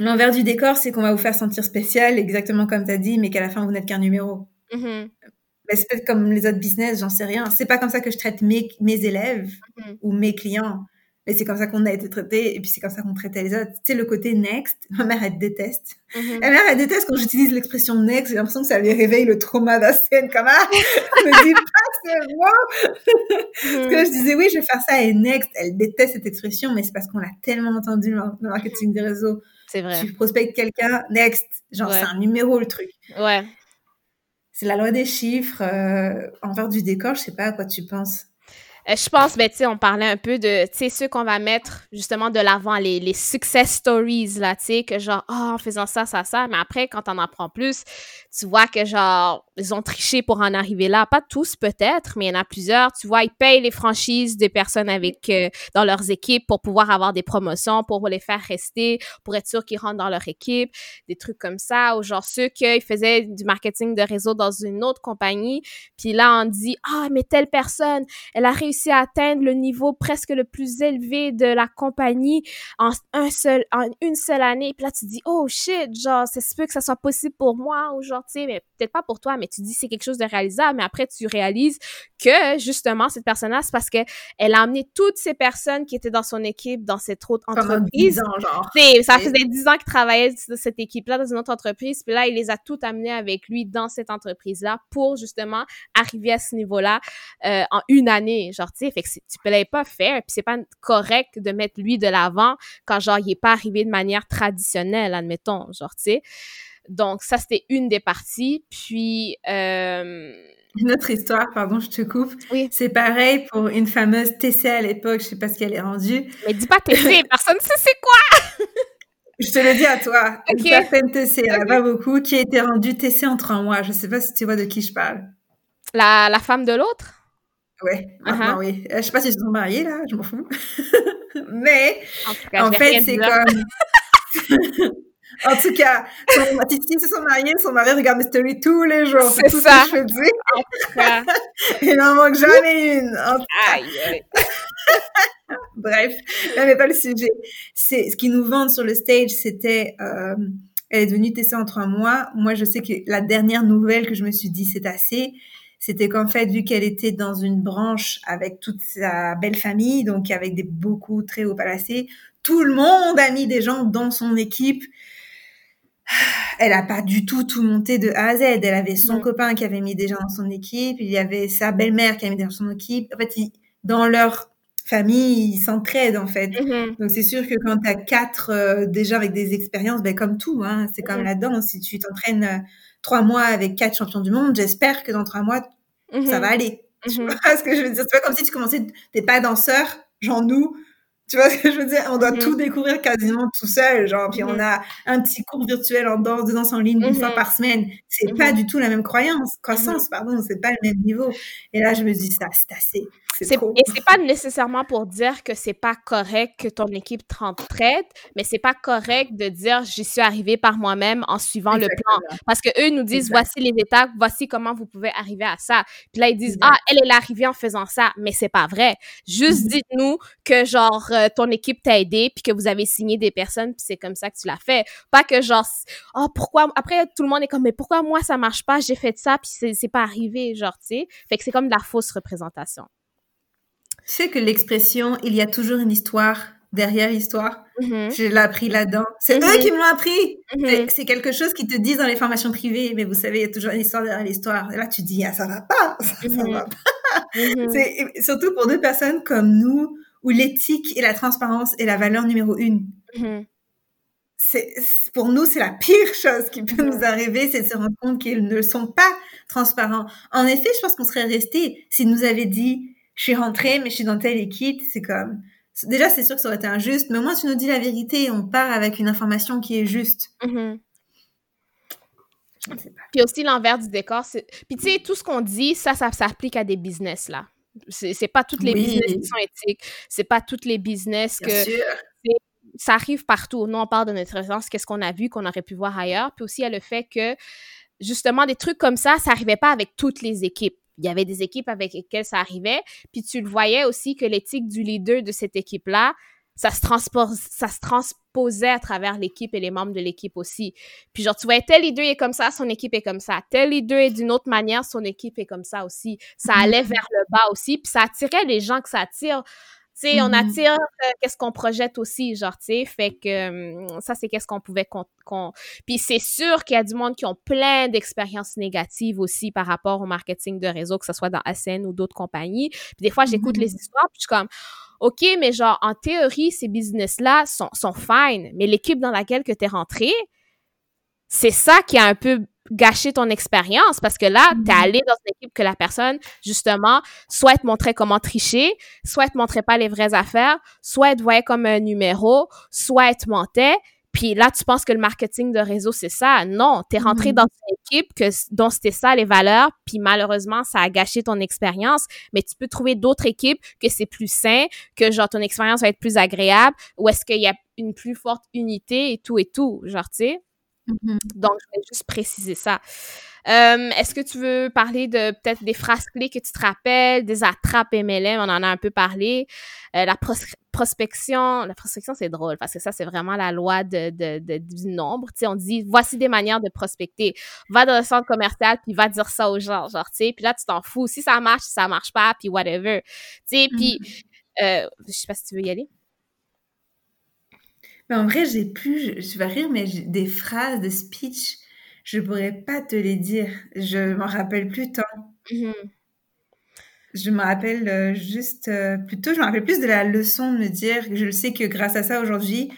L'envers du décor, c'est qu'on va vous faire sentir spécial, exactement comme tu as dit, mais qu'à la fin vous n'êtes qu'un numéro. Mm-hmm. c'est peut-être comme les autres business, j'en sais rien. C'est pas comme ça que je traite mes, mes élèves ou mes clients. Mais c'est comme ça qu'on a été traité et puis c'est comme ça qu'on traitait les autres. Tu sais, le côté next, ma mère, elle déteste. Mm Ma mère, elle déteste quand j'utilise l'expression next. J'ai l'impression que ça lui réveille le trauma d'un scène. Comme, ah, je me dis pas ce mot. Parce que je disais, oui, je vais faire ça et next. Elle déteste cette expression, mais c'est parce qu'on l'a tellement entendu dans le marketing des réseaux. C'est vrai. Tu prospectes quelqu'un, next. Genre, c'est un numéro, le truc. Ouais. C'est la loi des chiffres. Euh, envers du décor, je sais pas à quoi tu penses. Euh, je pense, ben, tu sais, on parlait un peu de, tu sais, ceux qu'on va mettre justement de l'avant, les, les success stories, là, tu sais, que genre, oh, en faisant ça, ça, ça, mais après, quand on en apprends plus, tu vois que genre, ils ont triché pour en arriver là. Pas tous, peut-être, mais il y en a plusieurs. Tu vois, ils payent les franchises des personnes avec, euh, dans leurs équipes pour pouvoir avoir des promotions, pour les faire rester, pour être sûr qu'ils rentrent dans leur équipe, des trucs comme ça, ou genre ceux qui faisaient du marketing de réseau dans une autre compagnie, puis là, on dit, ah, mais telle personne, elle a réussi à atteindre le niveau presque le plus élevé de la compagnie en un seul, en une seule année. Puis là, tu dis, oh shit, genre, c'est peu que ça soit possible pour moi ou genre, tu sais, mais peut-être pas pour toi, mais tu dis c'est quelque chose de réalisable. Mais après, tu réalises que justement, cette personne-là, c'est parce que elle a amené toutes ces personnes qui étaient dans son équipe dans cette autre entreprise. Ans, genre. Ça faisait dix ans qu'il travaillait dans cette équipe-là dans une autre entreprise. Puis là, il les a toutes amenées avec lui dans cette entreprise-là pour justement arriver à ce niveau-là euh, en une année. Genre, tu sais, fait que tu peux pas faire, puis c'est pas correct de mettre lui de l'avant quand genre il est pas arrivé de manière traditionnelle, admettons, genre, tu sais. Donc ça c'était une des parties, puis euh... Une autre histoire, pardon, je te coupe. Oui. C'est pareil pour une fameuse TC à l'époque, je sais pas ce qu'elle est rendue. Mais dis pas TC, personne sait c'est quoi. Je te le dis à toi. Une certaine TC, elle pas beaucoup, qui a été rendue TC entre un mois. Je sais pas si tu vois de qui je parle. La, la femme de l'autre? Ouais, uh oui. Euh, je sais pas si ils sont mariés, là, je m'en fous. Mais, en, fait, c'est comme... en tout cas, si ils sont mariés, son mari regarde mes stories tous les jours. C'est ça. Ce que je dis. En tout cas. Il n'en manque jamais une. Aïe, Bref, là n'est pas le sujet. C'est ce qu'ils nous vendent sur le stage, c'était euh, elle est devenue TC en trois mois. Moi, je sais que la dernière nouvelle que je me suis dit c'est assez, c'était qu'en fait, vu qu'elle était dans une branche avec toute sa belle famille, donc avec des beaucoup très haut placés, tout le monde a mis des gens dans son équipe. Elle a pas du tout tout monté de A à Z. Elle avait son copain qui avait mis des gens dans son équipe. Il y avait sa belle-mère qui avait mis des gens dans son équipe. En fait, dans leur famille, ils s'entraident en fait. Mm-hmm. Donc c'est sûr que quand tu as quatre euh, déjà avec des expériences, ben comme tout, hein, c'est comme mm-hmm. là-dedans. Si tu t'entraînes euh, trois mois avec quatre champions du monde, j'espère que dans trois mois, ça mhm. va aller. Tu mhm. vois ce que je veux dire? C'est pas comme si tu commençais, t'es pas danseur, genre nous. Tu vois ce que je veux dire? On doit mhm. tout découvrir quasiment tout seul, genre, puis on a un petit cours virtuel en danse, de danse en ligne une fois par semaine. C'est pas du tout la même croyance, croissance, pardon, c'est pas le même niveau. Et là, je me dis, ça, c'est assez. Et c'est pas nécessairement pour dire que c'est pas correct que ton équipe t'entraide, mais c'est pas correct de dire j'y suis arrivé par moi-même en suivant le plan. Parce que eux nous disent voici les étapes, voici comment vous pouvez arriver à ça. Puis là ils disent ah elle est arrivée en faisant ça, mais c'est pas vrai. Juste mm-hmm. dites-nous que genre euh, ton équipe t'a aidé puis que vous avez signé des personnes puis c'est comme ça que tu l'as fait. Pas que genre oh pourquoi après tout le monde est comme mais pourquoi moi ça marche pas, j'ai fait ça puis c'est pas arrivé genre tu sais. Fait que c'est comme de la fausse représentation. Tu sais que l'expression il y a toujours une histoire derrière l'histoire, mm-hmm. je l'ai appris là-dedans. C'est eux mm-hmm. qui me l'ont appris. Mm-hmm. C'est quelque chose qu'ils te disent dans les formations privées, mais vous savez, il y a toujours une histoire derrière l'histoire. Et là, tu dis, ah, ça va pas, ça, va pas. C'est surtout pour deux personnes comme nous, où l'éthique et la transparence est la valeur numéro une. C'est pour nous, c'est la pire chose qui peut nous arriver, c'est de se rendre compte qu'ils ne sont pas transparents. En effet, je pense qu'on serait resté s'ils nous avaient dit je suis rentrée, mais je suis dans telle équipe, c'est comme, déjà, c'est sûr que ça aurait été injuste, mais au moins, tu nous dis la vérité et on part avec une information qui est juste. Mm-hmm. Puis aussi, l'envers du décor, c'est. Puis tu sais, tout ce qu'on dit, ça, ça s'applique à des business, là. C'est pas toutes les business qui sont éthiques. C'est pas toutes les business que. Ça arrive partout. Nous, on parle de notre essence, qu'est-ce qu'on a vu, qu'on aurait pu voir ailleurs. Puis aussi, il y a le fait que, justement, des trucs comme ça, ça arrivait pas avec toutes les équipes il y avait des équipes avec lesquelles ça arrivait, puis tu le voyais aussi que l'éthique du leader de cette équipe-là, ça se, ça se transposait à travers l'équipe et les membres de l'équipe aussi. Puis genre, tu vois, tel leader est comme ça, son équipe est comme ça. Tel leader est d'une autre manière, son équipe est comme ça aussi. Ça mm-hmm. allait vers le bas aussi, puis ça attirait les gens que ça attire sais, on mm-hmm. attire euh, qu'est-ce qu'on projette aussi, genre, tu sais, fait que hum, ça, c'est qu'est-ce qu'on pouvait qu'on... Puis c'est sûr qu'il y a du monde qui ont plein d'expériences négatives aussi par rapport au marketing de réseau, que ce soit dans ASN ou d'autres compagnies. Puis des fois, j'écoute mm-hmm. les histoires, puis je suis comme, OK, mais genre, en théorie, ces business-là sont, sont fine, mais l'équipe dans laquelle que tu es rentré, c'est ça qui a un peu gâché ton expérience parce que là, tu es mm-hmm. allé dans une équipe que la personne, justement, soit te montrait comment tricher, soit te montrait pas les vraies affaires, soit te voyait comme un numéro, soit te mentait. Puis là, tu penses que le marketing de réseau, c'est ça. Non, tu es rentré mm-hmm. dans une équipe que, dont c'était ça les valeurs, puis malheureusement, ça a gâché ton expérience. Mais tu peux trouver d'autres équipes que c'est plus sain, que genre ton expérience va être plus agréable, ou est-ce qu'il y a une plus forte unité et tout et tout, genre, tu sais. Mm-hmm. Donc, je vais juste préciser ça. Euh, est-ce que tu veux parler de peut-être des phrases clés que tu te rappelles, des attrapes MLM, on en a un peu parlé. Euh, la prospection, la prospection c'est drôle parce que ça c'est vraiment la loi de, de, du nombre. Tu sais, on dit voici des manières de prospecter. Va dans le centre commercial puis va dire ça aux gens, genre tu sais. Puis là tu t'en fous. Si ça marche, si ça marche pas, puis whatever. Tu sais, puis mm-hmm. euh, je sais pas si tu veux y aller. Mais en vrai, j'ai plus, je, vais rire, mais des phrases de speech, je pourrais pas te les dire. Je m'en rappelle plus tant. Mm-hmm. Je me rappelle euh, juste, euh, plutôt, je me rappelle plus de la leçon de me dire, je le sais que grâce à ça aujourd'hui,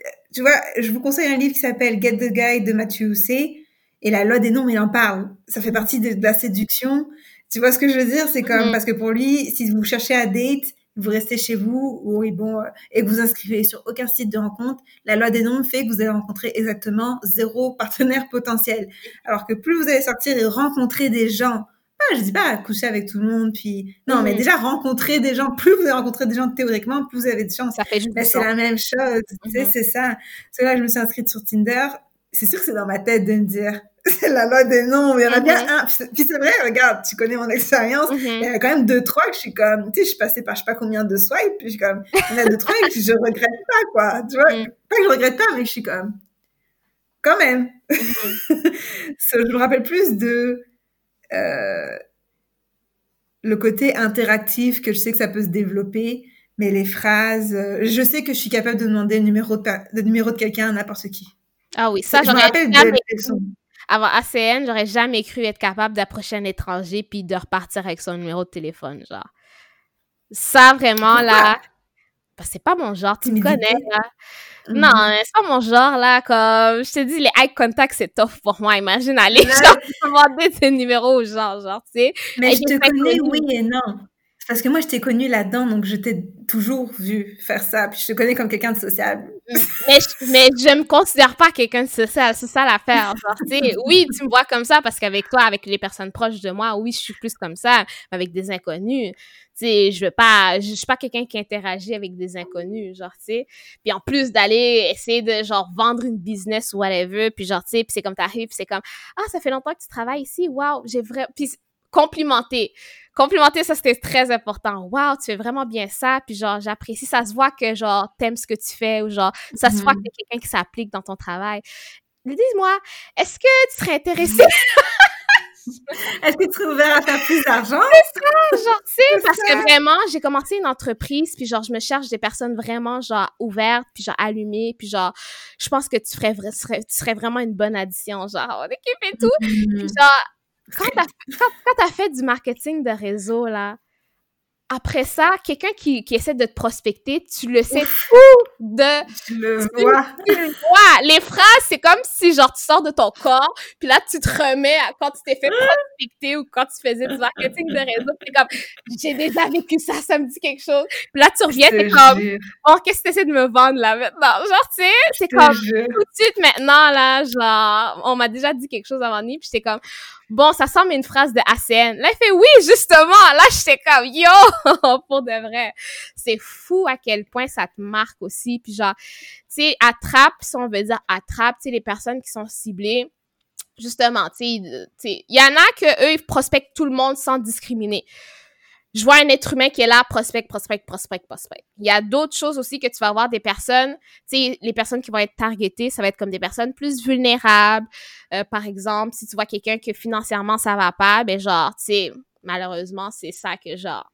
euh, tu vois, je vous conseille un livre qui s'appelle Get the Guide de Mathieu Housset. Et la loi des nombres, il en parle. Ça fait partie de, la séduction. Tu vois ce que je veux dire? C'est comme, mm-hmm. parce que pour lui, si vous cherchez à date, vous restez chez vous ou bon euh, et que vous inscrivez sur aucun site de rencontre, la loi des nombres fait que vous allez rencontrer exactement zéro partenaire potentiel. Alors que plus vous allez sortir et rencontrer des gens, ah, je dis pas coucher avec tout le monde, puis non, mais déjà rencontrer des gens, plus vous allez rencontrer des gens théoriquement, plus vous avez de chance. Ça fait mais c'est la même chose, tu sais, mm-hmm. c'est ça. Parce que là, je me suis inscrite sur Tinder. C'est sûr que c'est dans ma tête de me dire, c'est la loi des nombres. Il y en a bien un. Puis c'est vrai, regarde, tu connais mon expérience. Mm-hmm. Il y a quand même deux, trois que je suis comme, tu sais, je suis passée par je sais pas combien de swipes, puis je suis comme, il y en a deux, trois que je regrette pas, quoi. Tu vois, mm. pas que je regrette pas, mais je suis comme, quand même. Je me rappelle plus de euh, le côté interactif que je sais que ça peut se développer, mais les phrases, euh, je sais que je suis capable de demander le numéro de, de numéro de quelqu'un à n'importe qui. Ah oui, ça, je me rappelle de avant ACN, j'aurais jamais cru être capable d'approcher un étranger puis de repartir avec son numéro de téléphone, genre. Ça, vraiment, là, bah, c'est pas mon genre, tu me connais, là. Mm-hmm. Non, c'est pas mon genre, là, comme, je te dis, les eye contact, c'est tough pour moi. Imagine aller, genre, demander tes numéros aux gens, genre, tu sais. Mais je te connais, oui et non. Parce que moi, je t'ai connu là-dedans, donc je t'ai toujours vu faire ça. Puis je te connais comme quelqu'un de sociable. Mm. mais, je, mais me considère pas quelqu'un de social. C'est ça l'affaire. oui, tu me vois comme ça parce qu'avec toi, avec les personnes proches de moi, oui, je suis plus comme ça. Mais avec des inconnus, tu sais, je veux suis pas quelqu'un qui interagit avec des inconnus, genre, tu sais. Puis en plus d'aller essayer de, genre, vendre une business ou whatever, puis genre, tu sais, puis c'est comme t'arrives, c'est comme, ah, ça fait longtemps que tu travailles ici, waouh, j'ai vraiment, puis complimenter. Complimenter, ça, c'était très important. Wow, tu fais vraiment bien ça. Puis genre, j'apprécie. Ça se voit que genre, t'aimes ce que tu fais ou genre, ça se voit que mm-hmm. t'es quelqu'un qui s'applique dans ton travail. Dis-moi, est-ce que tu serais intéressé? Est-ce que tu serais ouvert à faire plus d'argent? C'est ça, genre, tu sais, parce que vraiment, j'ai commencé une entreprise, puis genre, je me cherche des personnes vraiment, genre, ouvertes, puis genre, allumées, puis genre, je pense que tu ferais, tu serais vraiment une bonne addition, genre, on équipe et tout. Puis mm-hmm. genre, quand tu as, fait du marketing de réseau, là, après ça, quelqu'un qui, qui, essaie de te prospecter, tu le sais fou de... Tu le vois. Les phrases, c'est comme si, genre, tu sors de ton corps, puis là, tu te remets à quand tu t'es fait prospecter ou quand tu faisais du marketing de réseau, puis comme, j'ai déjà vécu ça, ça me dit quelque chose. Puis là, tu reviens, t'es comme, oh, qu'est-ce que tu essaies de me vendre, là, maintenant? Genre, tu sais, c'est comme, tout de suite, maintenant, là, genre, on m'a déjà dit quelque chose avant nuit, puis j'étais comme, bon, ça semble une phrase de ACN. Là, il fait oui, justement. Là, j'étais comme, yo, pour de vrai. C'est fou à quel point ça te marque aussi. Puis genre, tu sais, attrape, si on veut dire attrape, tu sais, les personnes qui sont ciblées. Justement, tu sais, il y en a que eux, ils prospectent tout le monde sans discriminer je vois un être humain qui est là, prospect, prospect, prospect, prospect. Il y a d'autres choses aussi que tu vas voir des personnes, tu sais, les personnes qui vont être targetées, ça va être comme des personnes plus vulnérables. Euh, par exemple, si tu vois quelqu'un que financièrement ça va pas, ben genre, tu sais, malheureusement, c'est ça que genre,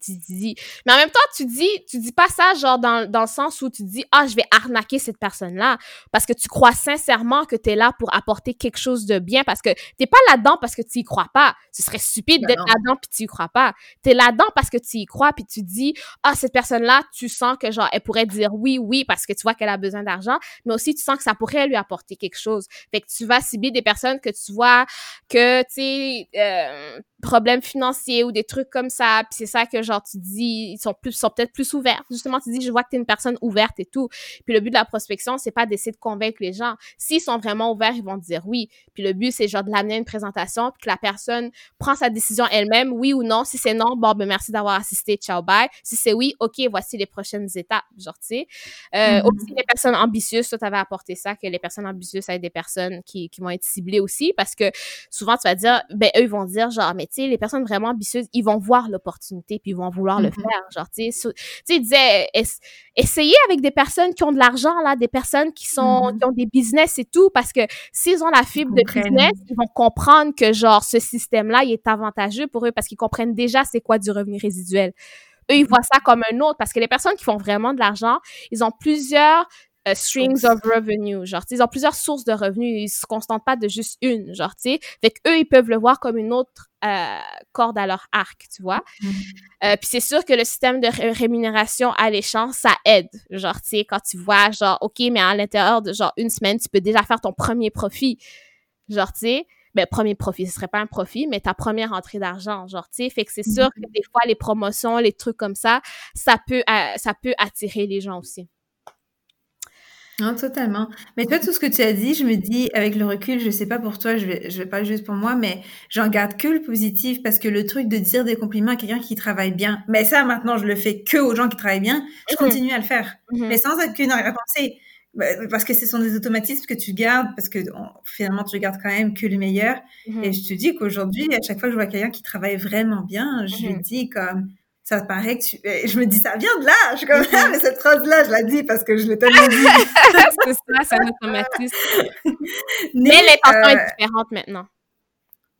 tu, dis. Mais en même temps, tu dis, tu dis pas ça genre dans, dans le sens où tu dis, ah, je vais arnaquer cette personne-là parce que tu crois sincèrement que tu es là pour apporter quelque chose de bien parce que t'es pas là-dedans parce que tu y crois pas. Ce serait stupide ben d'être là-dedans puis tu y crois pas. T'es là-dedans parce que tu y crois puis tu dis, ah, cette personne-là, tu sens que genre, elle pourrait dire oui, oui parce que tu vois qu'elle a besoin d'argent, mais aussi tu sens que ça pourrait lui apporter quelque chose. Fait que tu vas cibler des personnes que tu vois que, tu sais, euh, problèmes financiers ou des trucs comme ça, puis c'est ça que genre tu dis ils sont plus sont peut-être plus ouverts. Justement, tu dis je vois que tu es une personne ouverte et tout. Puis le but de la prospection, c'est pas d'essayer de convaincre les gens. S'ils sont vraiment ouverts, ils vont dire oui. Puis le but c'est genre de l'amener à une présentation puis que la personne prend sa décision elle-même, oui ou non. Si c'est non, bon ben merci d'avoir assisté, ciao bye. Si c'est oui, OK, voici les prochaines étapes, genre tu sais. Euh, mm-hmm. Aussi les personnes ambitieuses, toi t'avais apporté ça que les personnes ambitieuses ça des personnes qui, qui vont être ciblées aussi parce que souvent tu vas dire ben eux ils vont dire genre mais tu sais les personnes vraiment ambitieuses, ils vont voir l'opportunité puis ils vont vouloir le mm-hmm. faire. Genre, tu sais, il disait, essayez avec des personnes qui ont de l'argent, là, des personnes qui sont, mm-hmm. qui ont des business et tout, parce que s'ils ont la fibre de business, ils vont comprendre que, genre, ce système-là, il est avantageux pour eux parce qu'ils comprennent déjà c'est quoi du revenu résiduel. Eux, ils voient ça comme un autre parce que les personnes qui font vraiment de l'argent, ils ont plusieurs euh, strings of revenue, genre, ils ont plusieurs sources de revenus, ils se contentent pas de juste une, genre, tu sais. Fait eux, ils peuvent le voir comme une autre euh, corde à leur arc, tu vois. Mm-hmm. Euh, puis c'est sûr que le système de rémunération à l'échange, ça aide, genre, tu sais, quand tu vois, genre, OK, mais à l'intérieur de, genre, une semaine, tu peux déjà faire ton premier profit, genre, tu sais. Ben, premier profit, ce serait pas un profit, mais ta première entrée d'argent, genre, tu sais. Fait que c'est sûr mm-hmm. que des fois, les promotions, les trucs comme ça, ça peut, ça peut attirer les gens aussi. Non, totalement. Mais toi, tout ce que tu as dit, je me dis, avec le recul, je sais pas pour toi, je vais, je vais pas juste pour moi, mais j'en garde que le positif parce que le truc de dire des compliments à quelqu'un qui travaille bien, mais ça, maintenant, je le fais que aux gens qui travaillent bien, je mhm. continue à le faire. Mhm. Mais sans aucune arrière-pensée. Bah, parce que ce sont des automatismes que tu gardes, parce que finalement, tu gardes quand même que le meilleur. Mhm. Et je te dis qu'aujourd'hui, à chaque fois que je vois quelqu'un qui travaille vraiment bien, je lui dis comme, ça paraît que tu... Je me dis, ça vient de là. Je suis comme, ah, mais cette phrase-là, je la dis parce que je l'ai tellement dit. c'est ça, c'est un automatisme. Mais, l'intention est euh, différente maintenant.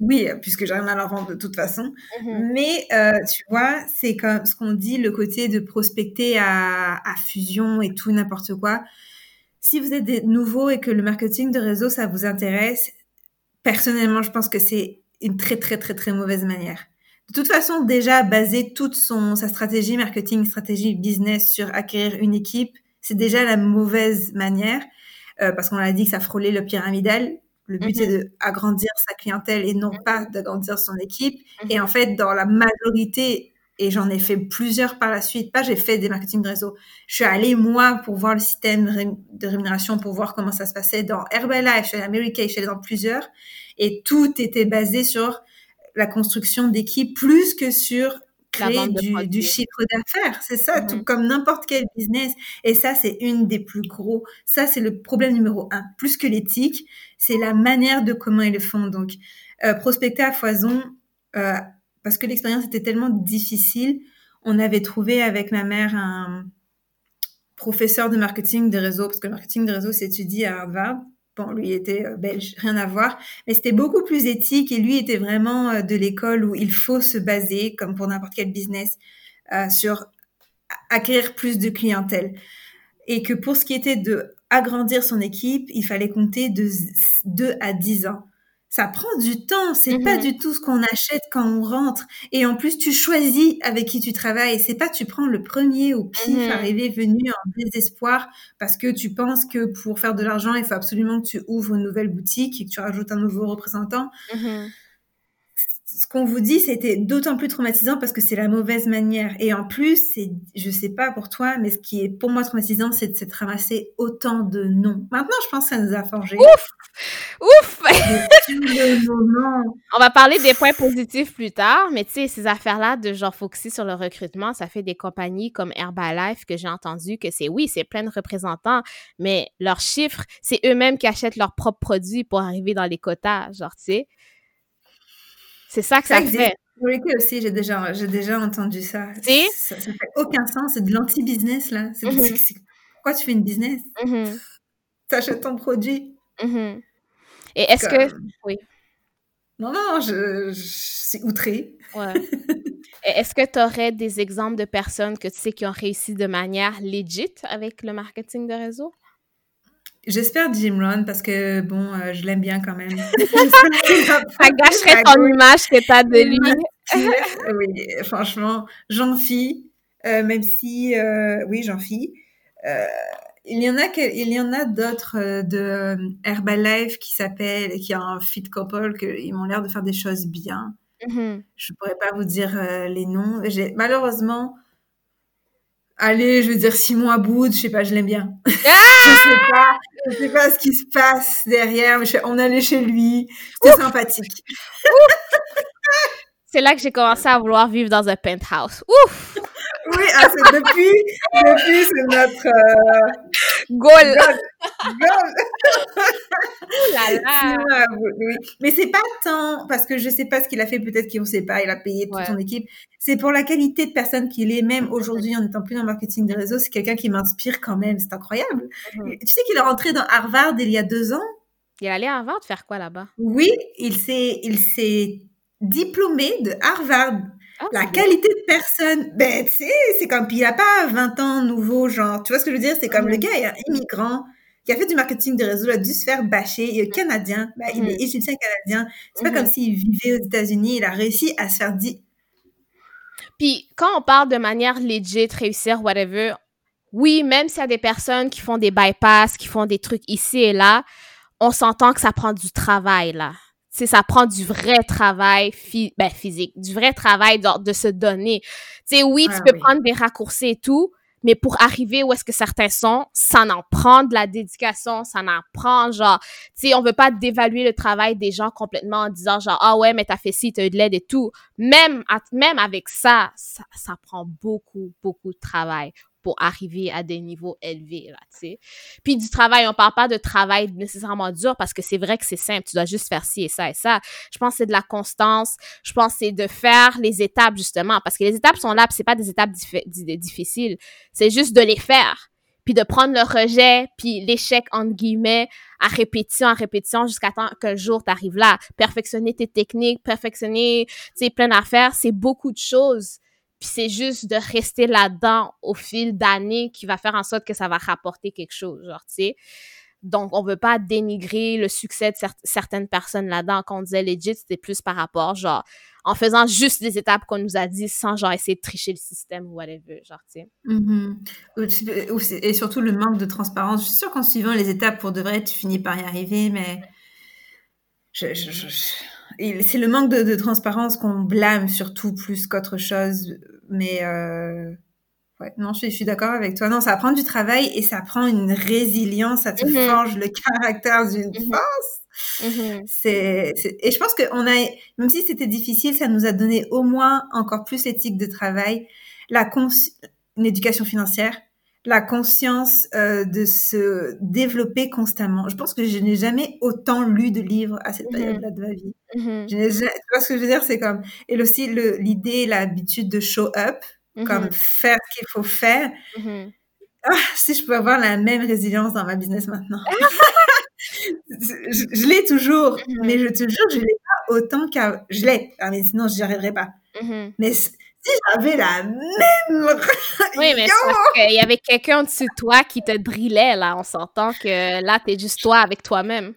Oui, puisque j'ai rien à leur vendre de toute façon. Mm-hmm. Mais euh, tu vois, c'est comme ce qu'on dit, le côté de prospecter à, à fusion et tout, n'importe quoi. Si vous êtes des nouveaux et que le marketing de réseau, ça vous intéresse, personnellement, je pense que c'est une très, très, très, très mauvaise manière de toute façon, déjà, baser toute son, sa stratégie marketing, stratégie business sur acquérir une équipe, c'est déjà la mauvaise manière, euh, parce qu'on a dit que ça frôlait le pyramidal. Le but, c'est mhm. d'agrandir sa clientèle et non pas d'agrandir son équipe. Mhm. Et en fait, dans la majorité, et j'en ai fait plusieurs par la suite, pas j'ai fait des marketing de réseau, je suis allée, moi, pour voir le système de rémunération, pour voir comment ça se passait dans Herbalife, chez America, je suis allée dans plusieurs, et tout était basé sur la construction d'équipe plus que sur créer du, chiffre d'affaires. C'est ça, tout mhm. comme n'importe quel business. Et ça, c'est une des plus gros. Ça, c'est le problème numéro un. Plus que l'éthique, c'est la manière de comment ils le font. Donc, euh, prospecter à foison, euh, parce que l'expérience était tellement difficile, on avait trouvé avec ma mère un professeur de marketing de réseau, parce que le marketing de réseau s'étudie à Harvard. Bon, lui était euh, belge, rien à voir, mais c'était beaucoup plus éthique et lui était vraiment euh, de l'école où il faut se baser, comme pour n'importe quel business, euh, sur acquérir plus de clientèle. Et que pour ce qui était de agrandir son équipe, il fallait compter de 2 à 10 ans ça prend du temps. C'est pas mhm. du tout ce qu'on achète quand on rentre. Et en plus, tu choisis avec qui tu travailles. C'est pas tu prends le premier au pif mhm. arrivé venu en désespoir parce que tu penses que pour faire de l'argent, il faut absolument que tu ouvres une nouvelle boutique et que tu rajoutes un nouveau représentant. Mhm ce qu'on vous dit, c'était d'autant plus traumatisant parce que c'est la mauvaise manière. Et en plus, c'est, je sais pas pour toi, mais ce qui est pour moi traumatisant, c'est de s'être ramassé autant de noms. Maintenant, je pense que ça nous a forgé. Ouf! Ouf! On va parler des points positifs plus tard, mais tu sais, ces affaires-là de genre focuser sur le recrutement, ça fait des compagnies comme Herbalife que j'ai entendu que c'est oui, c'est plein de représentants, mais leurs chiffres, c'est eux-mêmes qui achètent leurs propres produits pour arriver dans les quotas, genre, tu sais. C'est ça que ça, fait. Oui, aussi, j'ai déjà, j'ai déjà entendu ça. Ça, ça fait aucun sens. C'est de l'anti-business, là. Mm-hmm. pourquoi tu fais une business? Mm-hmm. Tu achètes ton produit. Mm-hmm. Et est-ce que... Oui. Non, non, je, je suis outrée. Ouais. Est-ce que tu aurais des exemples de personnes que tu sais qui ont réussi de manière legit avec le marketing de réseau? J'espère Jim Rohn parce que bon, euh, je l'aime bien quand même. ça gâcherait ton image que tu as de lui. oui, franchement, j'en fie, euh, même si, euh, oui, j'en fie. il y en a il y en a d'autres de Herbalife qui s'appellent, qui a un fit couple, ils m'ont l'air de faire des choses bien. Mm-hmm. Je pourrais pas vous dire les noms. Malheureusement allez, je veux dire Simon Aboud, je sais pas, je l'aime bien. Ah je sais pas, je sais pas ce qui se passe derrière, mais on allait chez lui, c'était sympathique. C'est là que j'ai commencé à vouloir vivre dans un penthouse. Ouf! Oui, ah, c'est depuis, depuis c'est notre euh, goal. goal. là là. oui. Mais c'est pas tant parce que je sais pas ce qu'il a fait, peut-être qu'on sait pas, il a payé toute son équipe. C'est pour la qualité de personne qu'il est, même aujourd'hui en étant plus dans le marketing des réseaux, c'est quelqu'un qui m'inspire quand même, c'est incroyable. Mhm. Tu sais qu'il est rentré dans Harvard il y a deux ans? Il est allé à Harvard faire quoi là-bas? Oui, il s'est, il s'est diplômé de Harvard. Ah, la qualité de personne, ben, tu sais, c'est comme, puis il a pas 20 ans nouveau, genre, tu vois ce que je veux dire? C'est comme le gars est un immigrant qui a fait du marketing de réseau, il a dû se faire bâcher, il est canadien, ben, il est mm-hmm. égyptien canadien. C'est pas comme mm-hmm. s'il vivait aux États-Unis, il a réussi à se faire dire. Puis quand on parle de manière legit, réussir, whatever, oui, même s'il y a des personnes qui font des bypass, qui font des trucs ici et là, on s'entend que ça prend du travail, là c'est ça prend du vrai travail ben, physique, du vrai travail de, de se donner. Tu sais, oui, tu ah peux prendre des raccourcis et tout, mais pour arriver où est-ce que certains sont, ça en prend de la dédication, ça en prend, genre, tu sais, on veut pas dévaluer le travail des gens complètement en disant, genre, ah ouais, mais t'as fait ci, t'as eu de l'aide et tout. Même, même avec ça, ça, ça prend beaucoup, beaucoup de travail pour arriver à des niveaux élevés, là, tu sais. Puis du travail, on parle pas de travail nécessairement dur parce que c'est vrai que c'est simple, tu dois juste faire ci et ça et ça. Je pense que c'est de la constance, je pense que c'est de faire les étapes, justement, parce que les étapes sont là, c'est pas des étapes difficiles, c'est juste de les faire puis de prendre le rejet, puis l'échec, entre guillemets, à répétition, à répétition, jusqu'à temps qu'un jour tu arrives là. Perfectionner tes techniques, perfectionner, tu sais, plein d'affaires, c'est beaucoup de choses. Puis c'est juste de rester là-dedans au fil d'années qui va faire en sorte que ça va rapporter quelque chose, genre, tu sais. Donc, on veut pas dénigrer le succès de certaines personnes là-dedans. Quand on disait legit, c'était plus par rapport, genre, en faisant juste des étapes qu'on nous a dit sans, genre, essayer de tricher le système ou whatever, genre, tu sais. Mm-hmm. Et surtout le manque de transparence. Je suis sûre qu'en suivant les étapes pour de vrai, tu finis par y arriver, mais je, je, c'est le manque de, de transparence qu'on blâme surtout plus qu'autre chose. Mais euh, ouais, non, je, suis d'accord avec toi. Non, ça prend du travail et ça prend une résilience, ça te mm-hmm. forge le caractère d'une mm-hmm. force. Mm-hmm. C'est, et je pense qu'on a, même si c'était difficile, ça nous a donné au moins encore plus l'éthique de travail, la une éducation financière, la conscience euh, de se développer constamment. Je pense que je n'ai jamais autant lu de livres à cette période-là de ma vie. Mm tu vois ce que je veux dire? C'est comme... Et aussi l'idée, l'habitude de show up, comme faire ce qu'il faut faire. Ah, si je peux avoir la même résilience dans ma business maintenant. je, l'ai toujours, mais je te jure, je l'ai pas autant qu'à... Je l'ai, ah, mais sinon, je n'y arriverai pas. Mais j'avais la même. Oui, mais c'est parce qu'il y avait quelqu'un dessus de toi qui te drillait, là. On s'entend que là, t'es juste toi avec toi-même.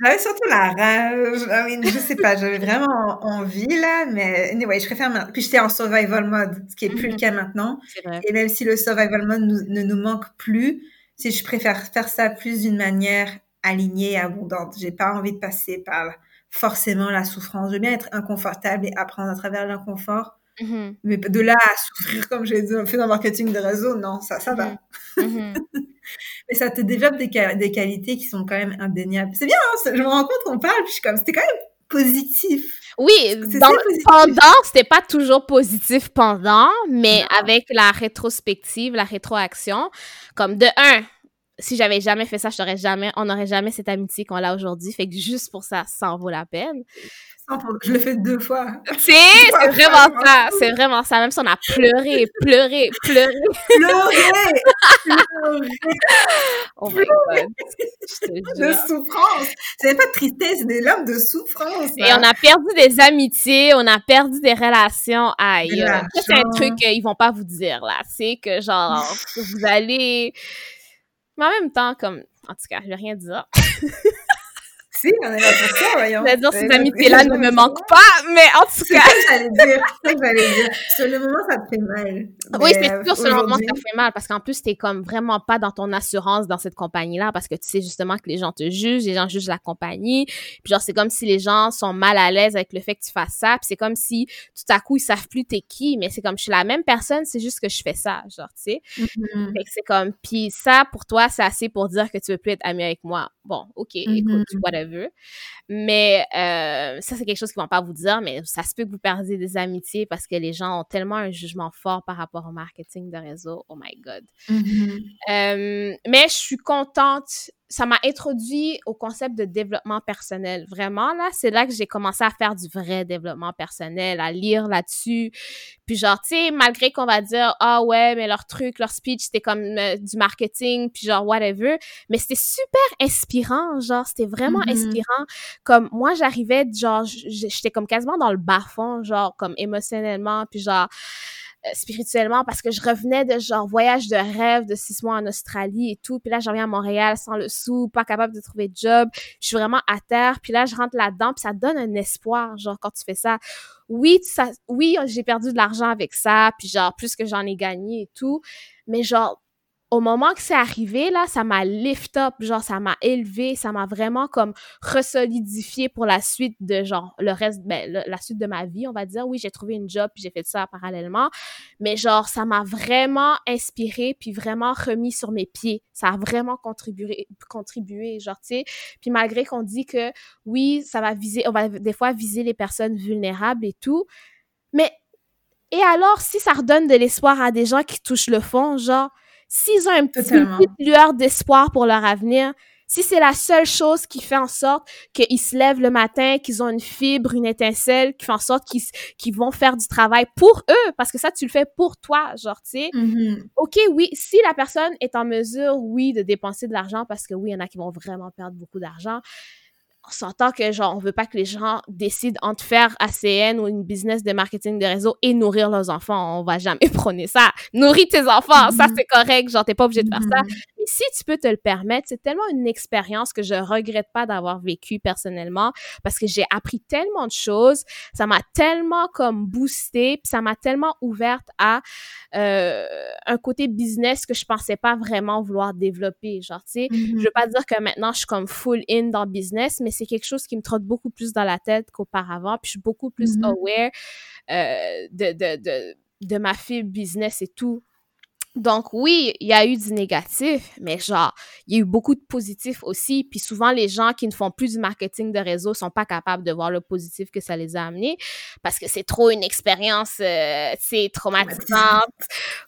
J'avais surtout la rage. I je sais pas, j'avais vraiment envie, là, mais anyway, je préfère. Puis j'étais en survival mode, ce qui est plus le mm-hmm. cas maintenant. Et même si le survival mode ne nous manque plus, si je préfère faire ça plus d'une manière alignée et abondante. J'ai pas envie de passer par forcément la souffrance. Je veux bien être inconfortable et apprendre à travers l'inconfort. Mm-hmm. Mais de là à souffrir comme j'ai fait dans le marketing de réseau, non, ça, ça va. Mm-hmm. Mm-hmm. Mais ça te développe des, des, qualités qui sont quand même indéniables. C'est bien, hein, je me rends compte qu'on parle, puis je suis comme, c'était quand même positif. Oui, dans, pendant, c'était pas toujours positif pendant, mais avec la rétrospective, la rétroaction, comme de un, si j'avais jamais fait ça, je jamais, on n'aurait jamais cette amitié qu'on a aujourd'hui. Fait que juste pour ça, ça en vaut la peine. Je l'ai fait deux fois. C'est, c'est vraiment ça. C'est vraiment ça. Même si on a pleuré, pleuré, pleuré. Pleuré! pleuré. Oh my god. De souffrance. C'est pas de tristesse, c'est des larmes de souffrance. Et on a perdu des amitiés, on a perdu des relations. Aïe. C'est un truc qu'ils vont pas vous dire, là. C'est que, genre, vous allez. Mais en même temps, comme. En tout cas, je vais rien dire. Si, on est là pour ça, voyons. Je dire, ces amitiés-là ne me manquent pas, mais en tout cas. C'est ça que j'allais dire. C'est ça que j'allais dire. Sur le moment, ça te fait mal. Oui, c'est sûr, sur le moment, ça fait mal parce qu'en plus, t'es comme vraiment pas dans ton assurance dans cette compagnie-là parce que tu sais justement que les gens te jugent, les gens jugent la compagnie. Puis genre, c'est comme si les gens sont mal à l'aise avec le fait que tu fasses ça. Puis c'est comme si tout à coup, ils savent plus t'es qui, mais c'est comme je suis la même personne, c'est juste que je fais ça, genre, tu sais. Fait que c'est comme, puis ça, pour toi, c'est assez pour dire que tu veux plus être ami avec moi. Bon, ok, écoute, mm-hmm. Mais euh, ça, c'est quelque chose qu'ils vont pas vous dire, mais ça se peut que vous perdiez des amitiés parce que les gens ont tellement un jugement fort par rapport au marketing de réseau. Oh my God. Mm-hmm. Euh, mais je suis contente ça m'a introduit au concept de développement personnel. Vraiment, là, c'est là que j'ai commencé à faire du vrai développement personnel, à lire là-dessus. Puis genre, tu sais, malgré qu'on va dire, ah ouais, mais leur truc, leur speech, c'était comme euh, du marketing, puis genre, whatever. Mais c'était super inspirant, genre, c'était vraiment mm-hmm. inspirant. Comme, moi, j'arrivais, genre, j'étais comme quasiment dans le bas-fond, genre, comme émotionnellement, puis genre, spirituellement parce que je revenais de genre voyage de rêve de six mois en Australie et tout. Puis là, je reviens à Montréal sans le sou, pas capable de trouver de job. Je suis vraiment à terre. Puis là, je rentre là-dedans. Puis ça donne un espoir, genre, quand tu fais ça. Oui, ça, oui, j'ai perdu de l'argent avec ça. Puis genre, plus que j'en ai gagné et tout. Mais genre, au moment que c'est arrivé, là, ça m'a lift up, genre, ça m'a élevé, ça m'a vraiment comme resolidifié pour la suite de, genre, le reste, ben, la suite de ma vie, on va dire. Oui, j'ai trouvé une job, puis j'ai fait ça parallèlement, mais genre, ça m'a vraiment inspiré, puis vraiment remis sur mes pieds. Ça a vraiment contribué, contribué, genre, tu sais. Puis malgré qu'on dit que, oui, ça va viser, on va des fois viser les personnes vulnérables et tout, mais, et alors, si ça redonne de l'espoir à des gens qui touchent le fond, genre, s'ils ont un petit, une petite lueur d'espoir pour leur avenir, si c'est la seule chose qui fait en sorte qu'ils se lèvent le matin, qu'ils ont une fibre, une étincelle, qui fait en sorte qu'ils vont faire du travail pour eux, parce que ça, tu le fais pour toi, genre, tu sais. Mm-hmm. OK, oui, si la personne est en mesure, oui, de dépenser de l'argent, parce que oui, il y en a qui vont vraiment perdre beaucoup d'argent, on s'entend que genre on veut pas que les gens décident entre faire ACN ou une business de marketing de réseau et nourrir leurs enfants. On va jamais prôner ça. Nourris tes enfants, ça mm-hmm. c'est correct, genre t'es pas obligé de faire ça. Mm-hmm. Si tu peux te le permettre, c'est tellement une expérience que je regrette pas d'avoir vécu personnellement parce que j'ai appris tellement de choses, ça m'a tellement comme boosté, puis ça m'a tellement ouverte à euh, un côté business que je pensais pas vraiment vouloir développer, genre tu sais, je veux pas dire que maintenant je suis comme full in dans le business, mais c'est quelque chose qui me trotte beaucoup plus dans la tête qu'auparavant. Puis je suis beaucoup plus mm-hmm. aware euh, de, de, de, de ma fibre business et tout. Donc oui, il y a eu du négatif, mais genre, il y a eu beaucoup de positifs aussi. Puis souvent, les gens qui ne font plus du marketing de réseau sont pas capables de voir le positif que ça les a amenés parce que c'est trop une expérience, euh, c'est traumatisante,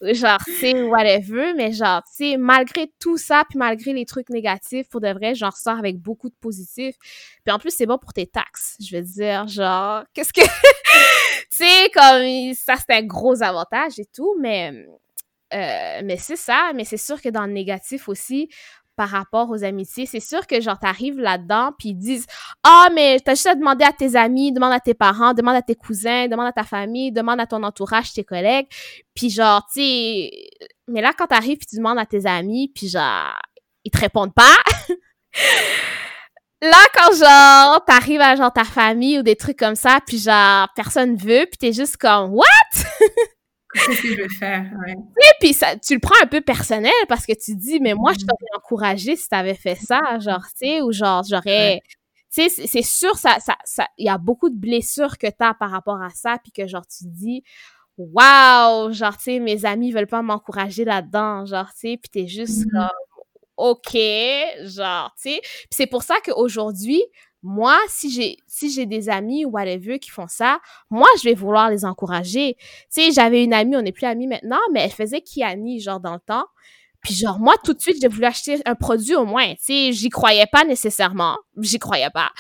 genre, c'est whatever. Mais genre, tu sais, malgré tout ça, puis malgré les trucs négatifs, pour de vrai, j'en ressors avec beaucoup de positifs. Puis en plus, c'est bon pour tes taxes. Je veux dire, genre, qu'est-ce que... tu sais, comme, ça, c'est un gros avantage et tout, mais euh, mais c'est ça, mais c'est sûr que dans le négatif aussi, par rapport aux amitiés, c'est sûr que genre t'arrives là-dedans puis ils disent "Ah mais t'as juste à demander à tes amis, demande à tes parents, demande à tes cousins, demande à ta famille, demande à ton entourage, tes collègues." Puis genre tu mais là quand t'arrives puis tu demandes à tes amis puis genre ils te répondent pas. là quand genre t'arrives à genre ta famille ou des trucs comme ça puis genre personne veut puis t'es juste comme "What?" Qu'est-ce que je vais faire? Ouais. Et puis ça, tu le prends un peu personnel parce que tu dis, mais moi, je mm-hmm. t'aurais encouragé si t'avais fait ça, genre, tu sais, ou genre, j'aurais. Tu sais, c'est sûr, ça, ça, ça, il y a beaucoup de blessures que t'as par rapport à ça, puis que genre, tu dis, waouh, genre, tu sais, mes amis veulent pas m'encourager là-dedans, genre, tu sais, puis t'es juste mm-hmm. comme, ok, genre, tu sais. Puis c'est pour ça qu'aujourd'hui, moi, si j'ai si j'ai des amis ou whatever qui font ça, moi, je vais vouloir les encourager. Tu sais, j'avais une amie, on n'est plus amis maintenant, mais elle faisait Kiani, genre, dans le temps. Puis genre, moi, tout de suite, j'ai voulu acheter un produit au moins. Tu sais, j'y croyais pas nécessairement. J'y croyais pas.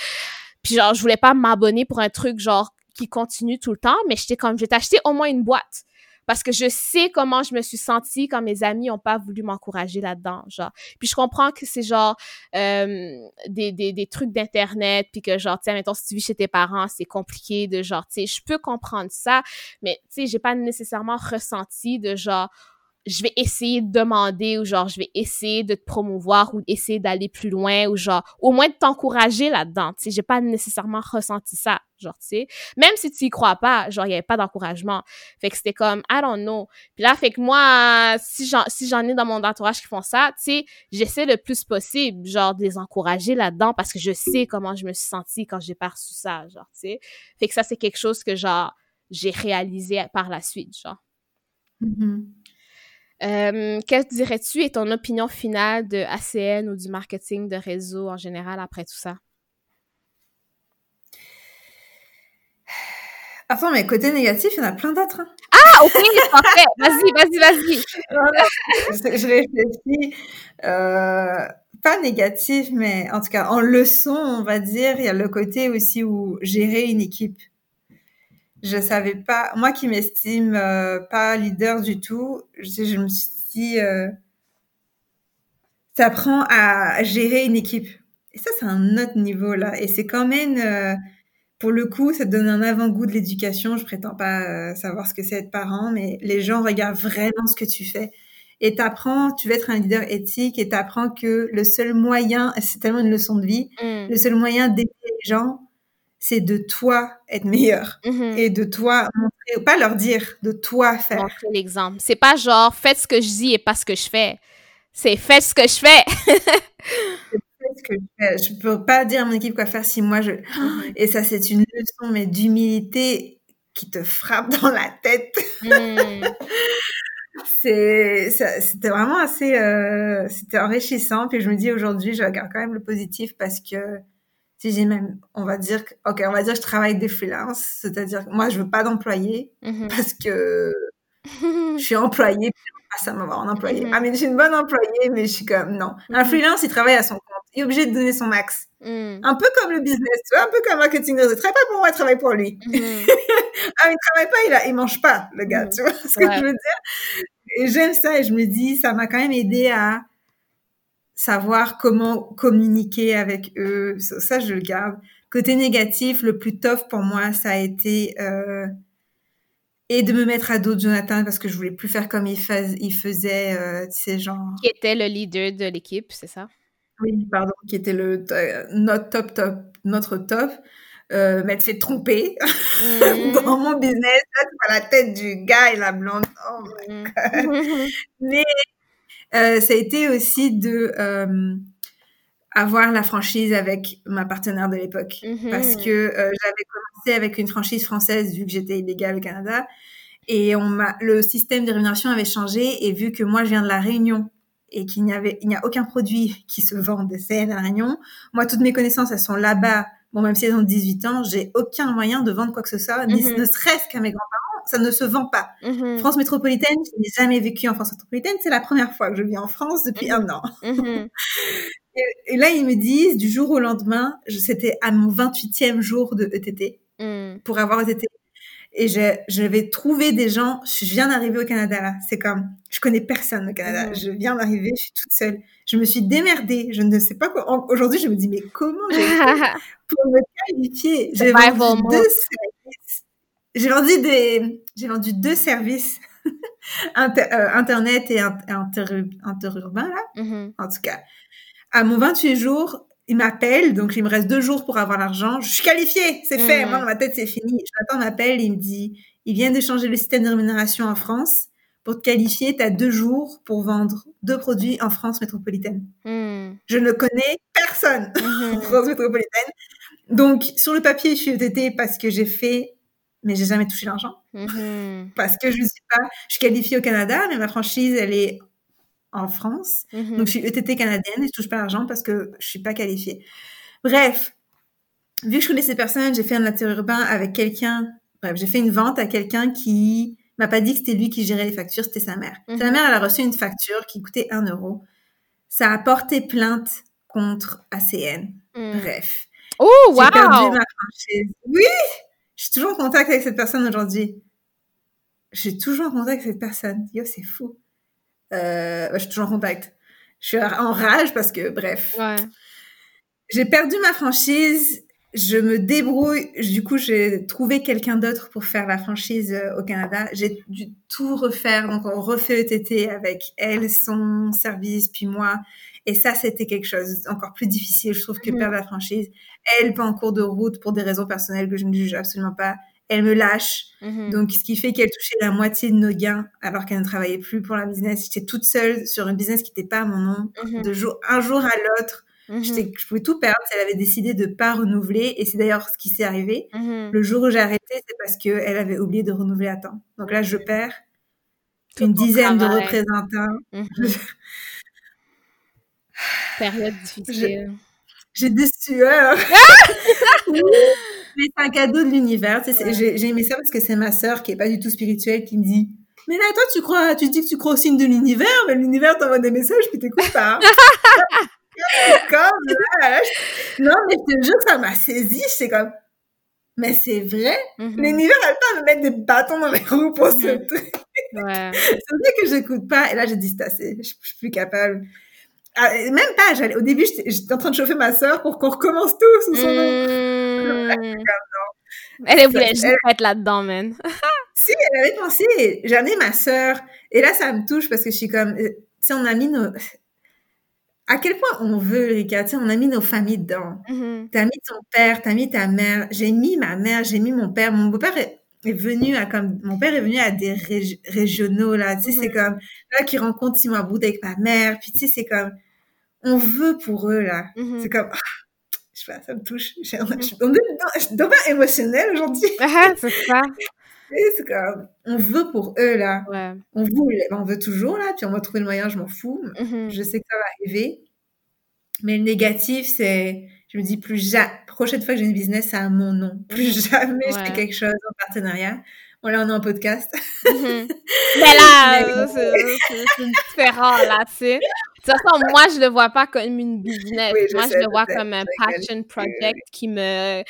Puis genre, je voulais pas m'abonner pour un truc genre qui continue tout le temps, mais j'étais comme, je vais t'acheter au moins une boîte parce que je sais comment je me suis sentie quand mes amis ont pas voulu m'encourager là-dedans, genre. Puis je comprends que c'est genre euh, des, des, des trucs d'internet, puis que genre, tu sais, si tu vis chez tes parents, c'est compliqué de genre, tu sais, je peux comprendre ça, mais tu sais, j'ai pas nécessairement ressenti de genre, je vais essayer de demander ou genre je vais essayer de te promouvoir ou essayer d'aller plus loin ou genre au moins de t'encourager là-dedans tu sais. J'ai pas nécessairement ressenti ça genre tu sais. Même si tu y crois pas genre il y avait pas d'encouragement. Fait que c'était comme I don't know. Puis là fait que moi si j'en si j'en ai dans mon entourage qui font ça tu sais j'essaie le plus possible genre de les encourager là-dedans parce que je sais comment je me suis sentie quand j'ai perçu ça genre tu sais. Fait que ça c'est quelque chose que genre j'ai réalisé par la suite genre. Mm-hmm. Euh, Qu'est-ce que dirais-tu et ton opinion finale de ACN ou du marketing de réseau en général après tout ça? Attends, mais côté négatif, il y en a plein d'autres. Hein. Ah, ok, parfait. Vas-y, vas-y, vas-y. je, réfléchis. Euh, pas négatif, mais en tout cas, en leçon, on va dire, il y a le côté aussi où gérer une équipe je savais pas, moi qui m'estime euh, pas leader du tout, je, je me suis dit, euh, ça apprend à gérer une équipe. Et ça, c'est un autre niveau là. Et c'est quand même, euh, pour le coup, ça te donne un avant-goût de l'éducation. Je prétends pas euh, savoir ce que c'est être parent, mais les gens regardent vraiment ce que tu fais. Et t'apprends, tu veux être un leader éthique et t'apprends que le seul moyen, c'est tellement une leçon de vie, mm. le seul moyen d'aider les gens, c'est de toi être meilleur mm-hmm. et de toi montrer, pas leur dire, de toi faire. Montrer l'exemple. C'est pas genre faites ce que je dis et pas ce que je fais. C'est faites ce que je fais. ce que je fais. Je peux pas dire à mon équipe quoi faire si moi je. Mm-hmm. Et ça, c'est une leçon mais d'humilité qui te frappe dans la tête. Mm. c'est c'était vraiment assez euh, c'était enrichissant puis je me dis aujourd'hui je regarde quand même le positif parce que si j'ai même, on va dire, ok, on va dire que je travaille des freelances, c'est-à-dire que moi, je veux pas d'employé mm-hmm. parce que je suis employée, pas ça m'avoir un employé. Mm-hmm. Ah, mais je suis une bonne employée, mais je suis comme, non. Un mm-hmm. freelance, il travaille à son compte. Il est obligé de donner son max. Mm. Un peu comme le business, tu vois, un peu comme marketing. Il travaille pas pour moi, il travaille pour lui. ah, il travaille pas, il, a, il mange pas, le gars, tu vois ce que je veux dire? Et j'aime ça et je me dis, ça m'a quand même aidé à savoir comment communiquer avec eux. Ça, je le garde. Côté négatif, le plus tough pour moi, ça a été euh, et de me mettre à dos de Jonathan parce que je voulais plus faire comme il, il faisait, euh, tu sais, genre. Qui était le leader de l'équipe, c'est ça? Oui, pardon, qui était le notre top top, notre top. Euh, m'être fait tromper mmh. dans mon business. Là, tu vois la tête du gars et la blonde. Oh my mmh. God. Mais euh, ça a été aussi de euh, avoir la franchise avec ma partenaire de l'époque. Mm-hmm. Parce que euh, j'avais commencé avec une franchise française vu que j'étais illégale au Canada. Et on m'a, le système de rémunération avait changé et vu que moi je viens de la Réunion et qu'il n'y avait, il n'y a aucun produit qui se vend de CN à la Réunion, moi toutes mes connaissances elles sont là-bas. Bon, même si elles ont 18 ans, j'ai aucun moyen de vendre quoi que ce soit, mm-hmm. ne serait-ce qu'à mes grands-parents ça ne se vend pas. Mm-hmm. France métropolitaine, je n'ai jamais vécu en France métropolitaine. C'est la première fois que je vis en France depuis mm-hmm. un an. Mm-hmm. et, là, ils me disent, du jour au lendemain, c'était à mon 28e jour de ETT, pour avoir ETT. Et je, vais trouver des gens, je viens d'arriver au Canada là, c'est comme, je connais personne au Canada, je viens d'arriver, je suis toute seule. Je me suis démerdée, je ne sais pas quoi. Aujourd'hui, je me dis, mais comment j'ai fait pour me qualifier? J'ai vendu deux j'ai vendu des, j'ai vendu deux services euh, internet et inter, interurbain là, mm-hmm. en tout cas. À mon 28 jours, il m'appelle, donc il me reste deux jours pour avoir l'argent. Je suis qualifiée, c'est fait. Moi, mm. dans ma tête, c'est fini. J'attends m'appelle, il me dit, il vient de changer le système de rémunération en France. Pour te qualifier, tu as deux jours pour vendre deux produits en France métropolitaine. Mm. Je ne connais personne mm-hmm. en France métropolitaine. Donc, sur le papier, je suis ETT parce que j'ai fait mais j'ai jamais touché l'argent mm-hmm. parce que je ne suis pas. Je suis qualifiée au Canada, mais ma franchise elle est en France, mm-hmm. donc je suis ETT canadienne et je touche pas l'argent parce que je suis pas qualifiée. Bref, vu que je connais ces personnes, j'ai fait un urbain avec quelqu'un. Bref, j'ai fait une vente à quelqu'un qui m'a pas dit que c'était lui qui gérait les factures, c'était sa mère. Sa mhm. mère, elle a reçu une facture qui coûtait un euro. Ça a porté plainte contre ACN. Bref. Oh, wow! J'ai perdu ma franchise. Oui! Je suis toujours en contact avec cette personne aujourd'hui. Je suis toujours en contact avec cette personne. Yo, c'est fou. Euh, je suis toujours en contact. Je suis en rage parce que, bref. Ouais. J'ai perdu ma franchise je me débrouille. Du coup, j'ai trouvé quelqu'un d'autre pour faire la franchise euh, au Canada. J'ai dû tout refaire. Donc, on refait ETT avec elle, son service, puis moi. Et ça, c'était quelque chose encore plus difficile, je trouve, que mhm. perdre la franchise. Elle, pas en cours de route pour des raisons personnelles que je ne juge absolument pas. Elle me lâche. Mhm. Donc, ce qui fait qu'elle touchait la moitié de nos gains alors qu'elle ne travaillait plus pour la business. J'étais toute seule sur un business qui n'était pas à mon nom. Mhm. De jour, un jour à l'autre, Mhm. Je pouvais tout perdre si elle avait décidé de pas renouveler. Et c'est d'ailleurs ce qui s'est arrivé. Le jour où j'ai arrêté, c'est parce qu'elle avait oublié de renouveler à temps. Donc là, je perds une dizaine de représentants. Période difficile. J'ai des sueurs. Mais c'est un cadeau de l'univers. J'ai aimé ça parce que c'est ma sœur qui est pas du tout spirituelle qui me dit mais là, toi, tu crois, tu dis que tu crois au signe de l'univers, mais l'univers t'envoie des messages puis t'écoutes pas. comme là, non, mais je te jure, ça m'a saisi. C'est comme, mais c'est vrai? Mm-hmm. L'univers a le temps de mettre des bâtons dans les roues pour ce mm-hmm. truc. Ouais. c'est vrai que j'écoute pas. Et là, j'ai dit, c'est assez. Je, suis plus capable. Ah, même pas. Au début, j'étais en train de chauffer ma soeur pour qu'on recommence tous sous son nom. Mm. Elle voulait juste être là-dedans, man. si, elle avait pensé. J'ai amené ma sœur. Et là, ça me touche parce que je suis comme, euh, si on a mis nos, à quel point on veut, Rika, tu sais, on a mis nos familles dedans. Mm-hmm. T'as mis ton père, t'as mis ta mère. J'ai mis ma mère, j'ai mis mon père. Mon beau-père est, venu à comme, mon père est venu à des régionaux, là. Tu sais, c'est mm-hmm. comme, là, qui rencontre Simon Aboud avec ma mère. Puis, tu sais, c'est comme, on veut pour eux, là. C'est comme, ah, je sais pas, ça me touche. Je, mm-hmm. on est dans, pas émotionnel aujourd'hui. Ah, c'est ça. c'est comme, on veut pour eux, là. On veut, on veut toujours, là, puis on va trouver le moyen, je m'en fous. Mm-hmm. Je sais que ça va arriver. Mais le négatif, c'est, je me dis, plus jamais, prochaine fois que j'ai une business, c'est à mon nom. Plus jamais je fais quelque chose en partenariat. Bon, là, on est en podcast. Mm-hmm. Mais là, c'est différent, là, tu sais. De toute façon, moi, je le vois pas comme une business. moi, je le vois comme un passion project qui me,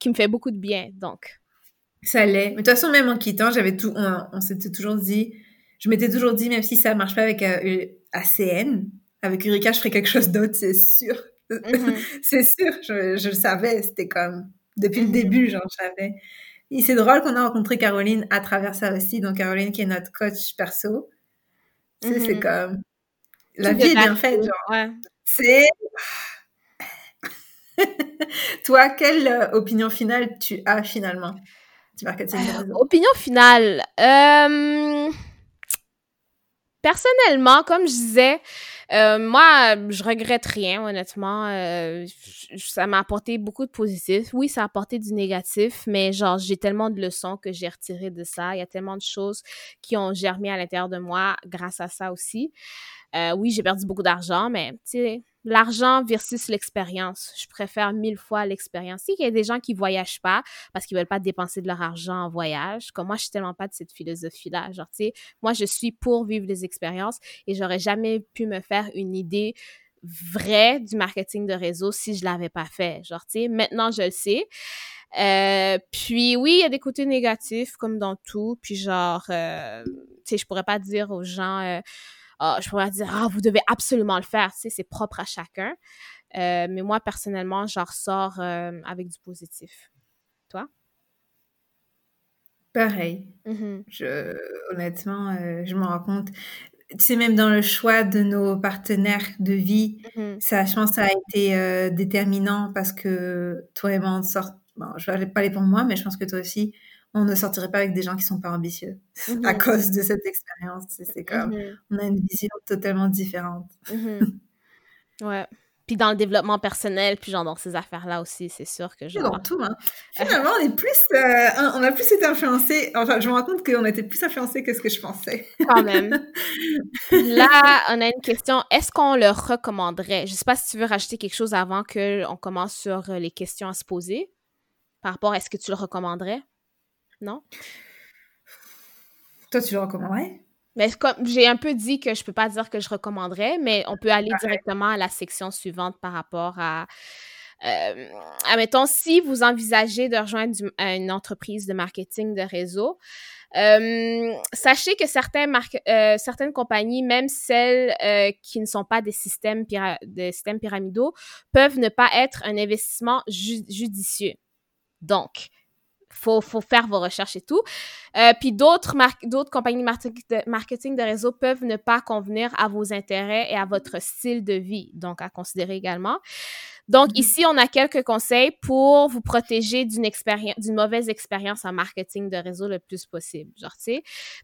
qui me fait beaucoup de bien, donc. Ça l'est. Mais de toute façon, même en quittant, j'avais tout, on, s'était toujours dit, je m'étais toujours dit, même si ça marche pas avec euh, ACN, avec Eureka, je ferais quelque chose d'autre, c'est sûr. Mm-hmm. c'est sûr, je, je, le savais, c'était comme, depuis le mm-hmm. début, genre, je savais. Et c'est drôle qu'on a rencontré Caroline à travers ça aussi. Donc, Caroline, qui est notre coach perso, c'est mm-hmm. comme, la vie est bien faite, genre. C'est, toi, quelle euh, opinion finale tu as finalement? opinion finale. Euh, personnellement, comme je disais, euh, moi, je regrette rien, honnêtement. Euh, ça m'a apporté beaucoup de positif. Oui, ça a apporté du négatif, mais genre, j'ai tellement de leçons que j'ai retirées de ça. Il y a tellement de choses qui ont germé à l'intérieur de moi grâce à ça aussi. Oui, j'ai perdu beaucoup d'argent, mais tu sais, l'argent versus l'expérience. Je préfère mille fois l'expérience. Il y a des gens qui voyagent pas parce qu'ils veulent pas dépenser de leur argent en voyage, comme moi, je suis tellement pas de cette philosophie-là. Genre, tu sais, moi, je suis pour vivre des expériences et j'aurais jamais pu me faire une idée vraie du marketing de réseau si je l'avais pas fait. Genre, tu sais, maintenant, je le sais. Euh, puis oui, il y a des côtés négatifs comme dans tout. Puis genre, euh, tu sais, je pourrais pas dire aux gens, euh, ah, je pourrais dire, ah, vous devez absolument le faire, tu sais, c'est propre à chacun. Euh, mais moi, personnellement, j'en ressors euh, avec du positif. Toi? Pareil. Mm-hmm. Je, honnêtement, euh, je me rends compte. Tu sais, même dans le choix de nos partenaires de vie, ça, je pense, ça a été déterminant parce que toi et moi, on sort. Bon, je vais pas parler pour moi, mais je pense que toi aussi, on ne sortirait pas avec des gens qui sont pas ambitieux à mhm. cause de cette expérience. C'est comme, mhm. on a une vision totalement différente. Mhm. ouais. Puis dans le développement personnel, puis genre dans ces affaires-là aussi, c'est sûr que je. Dans tout, hein. Finalement, on est plus, euh, on a plus été influencé. Enfin, je me rends compte qu'on a été plus influencé que ce que je pensais. Quand même. Là, on a une question. Est-ce qu'on le recommanderait? Je sais pas si tu veux rajouter quelque chose avant qu'on commence sur les questions à se poser. Par rapport à est-ce que tu le recommanderais? Non? Toi, tu le recommanderais? Mais comme j'ai un peu dit que je peux pas dire que je recommanderais, mais on peut aller directement à la section suivante par rapport à euh, admettons, si vous envisagez de rejoindre une entreprise de marketing de réseau, euh, sachez que certains euh, certaines compagnies, même celles euh, qui ne sont pas des systèmes, des systèmes pyramidaux, peuvent ne pas être un investissement judicieux. Donc, faut, faut faire vos recherches et tout. Euh, puis d'autres d'autres compagnies de marketing de réseau peuvent ne pas convenir à vos intérêts et à votre style de vie, donc à considérer également. Donc mm-hmm. ici, on a quelques conseils pour vous protéger d'une expérience, d'une mauvaise expérience en marketing de réseau le plus possible, genre.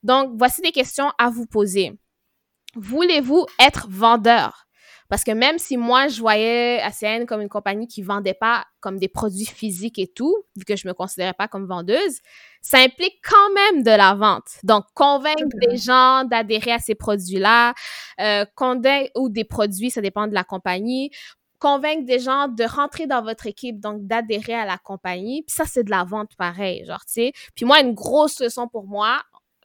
Donc voici des questions à vous poser. Voulez-vous être vendeur? Parce que même si moi, je voyais ACN comme une compagnie qui vendait pas comme des produits physiques et tout, vu que je me considérais pas comme vendeuse, ça implique quand même de la vente. Donc, convaincre des gens d'adhérer à ces produits-là, euh, ou des produits, ça dépend de la compagnie, convaincre des gens de rentrer dans votre équipe, donc d'adhérer à la compagnie. Puis ça, c'est de la vente pareil, genre, tu sais. Puis moi, une grosse leçon pour moi,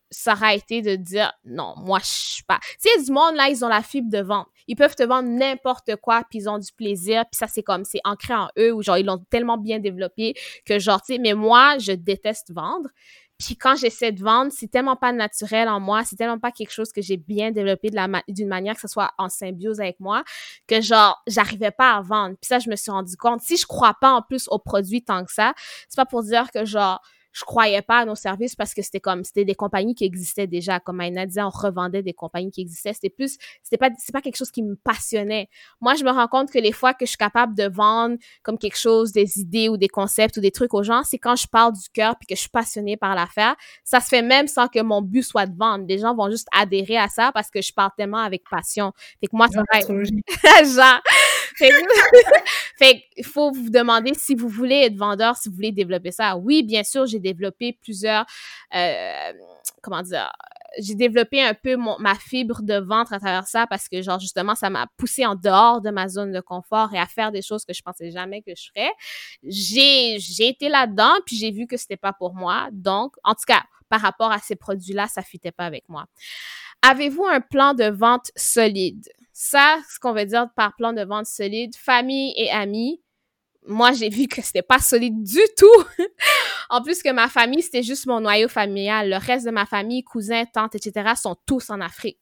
ça aurait été de dire non, moi je suis pas. Tu sais, du monde là, ils ont la fibre de vente. Ils peuvent te vendre n'importe quoi, puis ils ont du plaisir, puis ça c'est comme c'est ancré en eux ou genre ils l'ont tellement bien développé que genre tu sais, mais moi je déteste vendre. Puis quand j'essaie de vendre, c'est tellement pas naturel en moi, c'est tellement pas quelque chose que j'ai bien développé d'une manière que ce soit en symbiose avec moi que genre j'arrivais pas à vendre. Puis ça je me suis rendu compte si je crois pas en plus aux produits tant que ça, c'est pas pour dire que genre je croyais pas à nos services parce que c'était comme c'était des compagnies qui existaient déjà. Comme Aina disait on revendait des compagnies qui existaient. C'était plus c'était pas c'est pas quelque chose qui me passionnait. Moi je me rends compte que les fois que je suis capable de vendre comme quelque chose des idées ou des concepts ou des trucs aux gens c'est quand je parle du cœur puis que je suis passionnée par l'affaire. Ça se fait même sans que mon but soit de vendre. Les gens vont juste adhérer à ça parce que je parle tellement avec passion. Fait que moi ça va genre. Fait il faut vous demander si vous voulez être vendeur si vous voulez développer ça. Oui bien sûr j'ai développé plusieurs, euh, comment dire, j'ai développé un peu mon, ma fibre de ventre à travers ça parce que, genre, justement, ça m'a poussé en dehors de ma zone de confort et à faire des choses que je pensais jamais que je ferais. J'ai, j'ai été là-dedans, puis j'ai vu que c'était pas pour moi. Donc, en tout cas, par rapport à ces produits-là, ça fitait pas avec moi. Avez-vous un plan de vente solide? Ça, ce qu'on veut dire par plan de vente solide, famille et amis, moi, j'ai vu que c'était pas solide du tout. en plus que ma famille, c'était juste mon noyau familial. Le reste de ma famille, cousins, tantes, etc., sont tous en Afrique.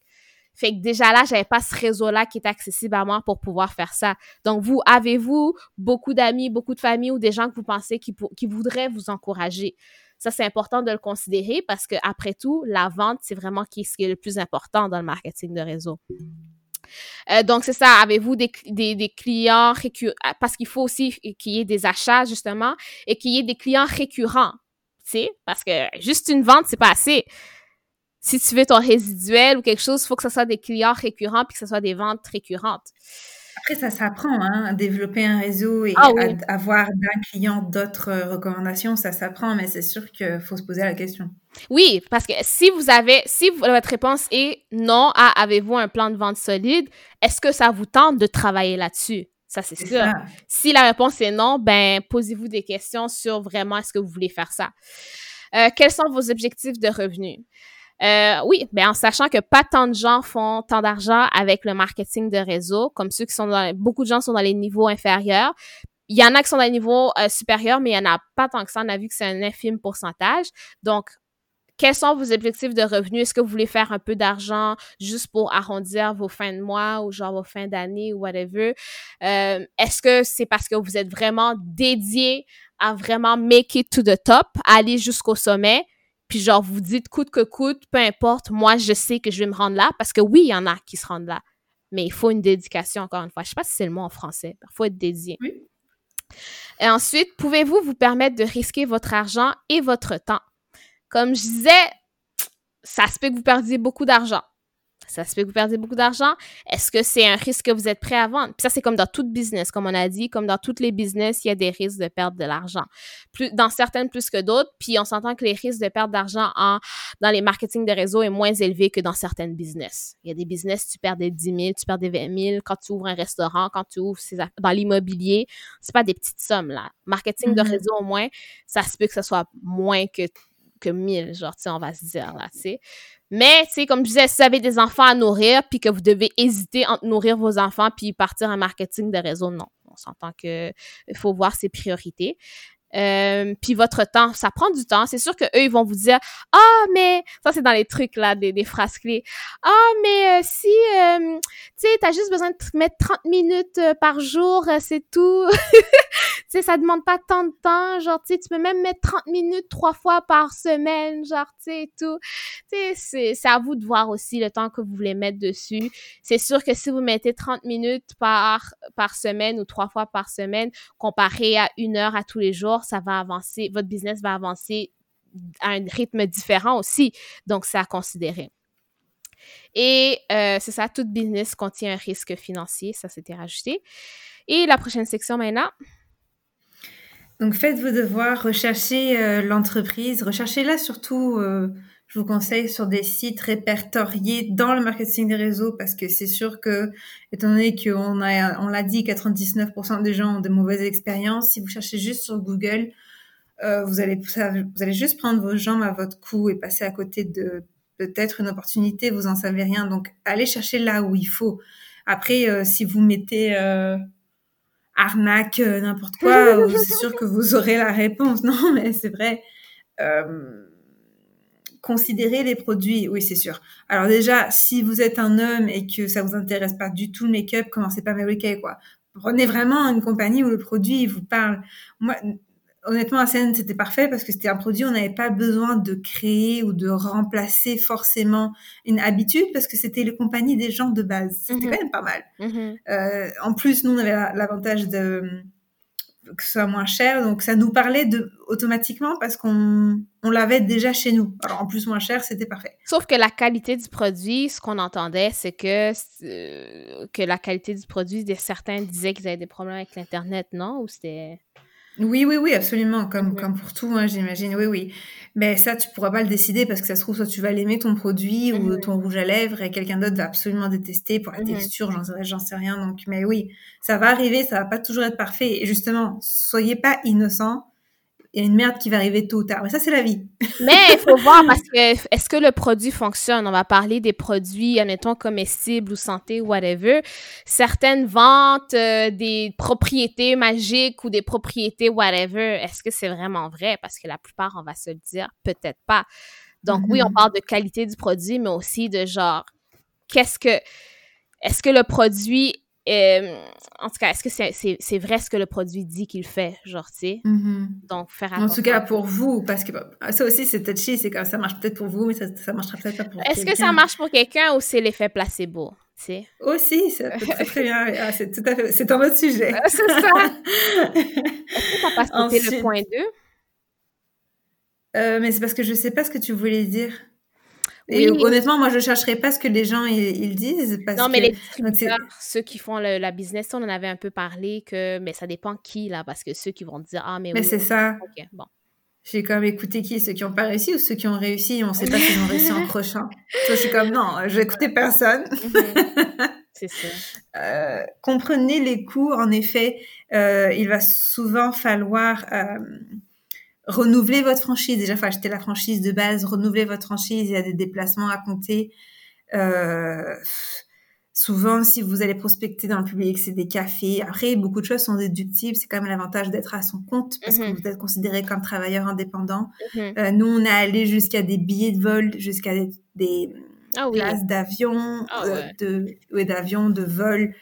Fait que déjà là, j'avais pas ce réseau-là qui était accessible à moi pour pouvoir faire ça. Donc, vous, avez-vous beaucoup d'amis, beaucoup de familles ou des gens que vous pensez qui, qui voudraient vous encourager? Ça, c'est important de le considérer parce que après tout, la vente, c'est vraiment ce qui est le plus important dans le marketing de réseau. Euh, donc, c'est ça. Avez-vous des, des, clients récurrents? Parce qu'il faut aussi qu'il y ait des achats, justement, et qu'il y ait des clients récurrents. Tu sais, parce que juste une vente, c'est pas assez. Si tu veux ton résiduel ou quelque chose, il faut que ce soit des clients récurrents puis que ce soit des ventes récurrentes. Après, ça s'apprend, hein, développer un réseau et ah avoir d'un client d'autres euh, recommandations, ça s'apprend, mais c'est sûr qu'il faut se poser la question. Oui, parce que si vous avez, si votre réponse est non à avez-vous un plan de vente solide, est-ce que ça vous tente de travailler là-dessus? Ça, c'est sûr. Si la réponse est non, ben, posez-vous des questions sur vraiment est-ce que vous voulez faire ça. Euh, quels sont vos objectifs de revenus? Euh, oui, ben en sachant que pas tant de gens font tant d'argent avec le marketing de réseau, comme ceux qui sont dans beaucoup de gens sont dans les niveaux inférieurs. Il y en a qui sont dans les niveaux euh, supérieurs, mais il y en a pas tant que ça. On a vu que c'est un infime pourcentage. Donc, quels sont vos objectifs de revenus? Est-ce que vous voulez faire un peu d'argent juste pour arrondir vos fins de mois ou genre vos fins d'année ou whatever? Euh, est-ce que c'est parce que vous êtes vraiment dédié à vraiment make it to the top, aller jusqu'au sommet? Puis genre vous dites coûte que coûte, peu importe, moi je sais que je vais me rendre là parce que oui, il y en a qui se rendent là. Mais il faut une dédication encore une fois. Je sais pas si c'est le mot en français. Il faut être dédié. Et ensuite, pouvez-vous vous permettre de risquer votre argent et votre temps? Comme je disais, ça se peut que vous perdiez beaucoup d'argent ça se fait que vous perdez beaucoup d'argent. Est-ce que c'est un risque que vous êtes prêt à vendre? Puis ça, c'est comme dans tout business, comme on a dit, comme dans tous les business, il y a des risques de perdre de l'argent. Plus, dans certaines plus que d'autres, puis on s'entend que les risques de perdre d'argent en, dans les marketing de réseau est moins élevé que dans certaines business. Il y a des business, tu perds des 10 000, tu perds des 20 000 quand tu ouvres un restaurant, quand tu ouvres dans l'immobilier. C'est pas des petites sommes, là. Marketing de mm-hmm. réseau, au moins, ça se peut que ce soit moins que que 1000, genre, tu sais, on va se dire, là, tu sais. Mais, tu sais, comme je disais, si vous avez des enfants à nourrir, puis que vous devez hésiter entre nourrir vos enfants puis partir en marketing de réseau, non. On s'entend que il faut voir ses priorités. Euh, puis votre temps, ça prend du temps. C'est sûr que eux ils vont vous dire ah mais ça c'est dans les trucs là des, des phrases clés. Ah mais euh, si euh, tu sais t'as juste besoin de mettre 30 minutes euh, par jour, c'est tout. sais ça demande pas tant de temps, genre tu peux même mettre 30 minutes trois fois par semaine, genre tu sais tout. Tu sais c'est à vous de voir aussi le temps que vous voulez mettre dessus. C'est sûr que si vous mettez 30 minutes par semaine ou trois fois par semaine comparé à une heure à tous les jours ça va avancer, votre business va avancer à un rythme différent aussi. Donc, c'est à considérer. Et euh, c'est ça, tout business contient un risque financier, ça s'était rajouté. Et la prochaine section maintenant. Donc, faites vos devoirs, recherchez euh, l'entreprise, recherchez-la surtout, euh, je vous conseille, sur des sites répertoriés dans le marketing des réseaux parce que c'est sûr que, étant donné qu'on a, on l'a dit, 99% des gens ont de mauvaises expériences, si vous cherchez juste sur Google, euh, vous allez, vous allez juste prendre vos jambes à votre cou et passer à côté de peut-être une opportunité, vous en savez rien. Donc, allez chercher là où il faut. Après, euh, si vous mettez arnaque, n'importe quoi, c'est sûr que vous aurez la réponse. Non, mais c'est vrai. Euh, considérer les produits, oui, c'est sûr. Alors déjà, si vous êtes un homme et que ça vous intéresse pas du tout le make-up, commencez pas Mary Kay, quoi. Prenez vraiment une compagnie où le produit vous parle. Moi, honnêtement, à scène, c'était parfait parce que c'était un produit, on n'avait pas besoin de créer ou de remplacer forcément une habitude parce que c'était les compagnies des gens de base. C'était mhm. quand même pas mal. Mhm. euh, en plus, nous, on avait l'avantage de que ce soit moins cher. Donc, ça nous parlait de, automatiquement parce qu'on on l'avait déjà chez nous. Alors, en plus, moins cher, c'était parfait. Sauf que la qualité du produit, ce qu'on entendait, c'est que, euh, que la qualité du produit, certains disaient qu'ils avaient des problèmes avec l'Internet, non? Ou c'était... Oui, oui, oui, absolument, comme, comme pour tout, hein, j'imagine, oui, oui. Mais ça, tu pourras pas le décider parce que ça se trouve, soit tu vas l'aimer ton produit ou mhm. ton rouge à lèvres et quelqu'un d'autre va absolument détester pour la mhm. texture, j'en sais, j'en sais rien. Donc, mais oui, ça va arriver, ça va pas toujours être parfait. Et justement, soyez pas innocents il y a une merde qui va arriver tôt ou tard. Mais ça, c'est la vie. Mais il faut voir parce que est-ce que le produit fonctionne? On va parler des produits, admettons, comestibles ou santé ou whatever. Certaines ventes euh, des propriétés magiques ou des propriétés whatever. Est-ce que c'est vraiment vrai? Parce que la plupart, on va se le dire, peut-être pas. Donc, oui, on mm-hmm. parle de qualité du produit, mais aussi de genre, qu'est-ce que, est-ce que le produit euh, en tout cas, est-ce que c'est vrai ce que le produit dit qu'il fait, genre, tu sais? Mm-hmm. Donc, faire attention. En tout cas, pour vous, parce que ça aussi, c'est touchy, c'est comme ça marche peut-être pour vous, mais ça, ça marchera peut-être pas pour Est-ce que ça marche pour quelqu'un ou c'est l'effet placebo? Tu sais? Aussi, ça peut très, très bien. Ah, c'est tout à fait, c'est un autre sujet. c'est ça. est-ce que ça passe le point 2? Euh, mais c'est parce que je sais pas ce que tu voulais dire. Et honnêtement, moi, je chercherai pas ce que les gens ils, disent. Parce non, mais les distributeurs, ceux qui font la business, on en avait un peu parlé que, mais ça dépend qui là, parce que ceux qui vont dire ah mais. Mais c'est ça. Ok, bon. J'ai comme écouté qui Ceux qui n'ont pas réussi ou ceux qui ont réussi On ne sait pas s'ils ont réussi en prochain. je suis comme non, je écouter personne. Mhm. c'est ça. Euh, comprenez les coûts. En effet, euh, il va souvent falloir euh, renouveler votre franchise. Déjà, faut acheter la franchise de base, renouveler votre franchise. Il y a des déplacements à compter. Euh, souvent, si vous allez prospecter dans le public, c'est des cafés. Après, beaucoup de choses sont déductibles. C'est quand même l'avantage d'être à son compte parce que mhm. vous êtes considéré comme travailleur indépendant. Mhm. euh, nous, on est allé jusqu'à des billets de vol, jusqu'à des, des ah places d'avion, ah euh, de, ouais, d'avion, de vol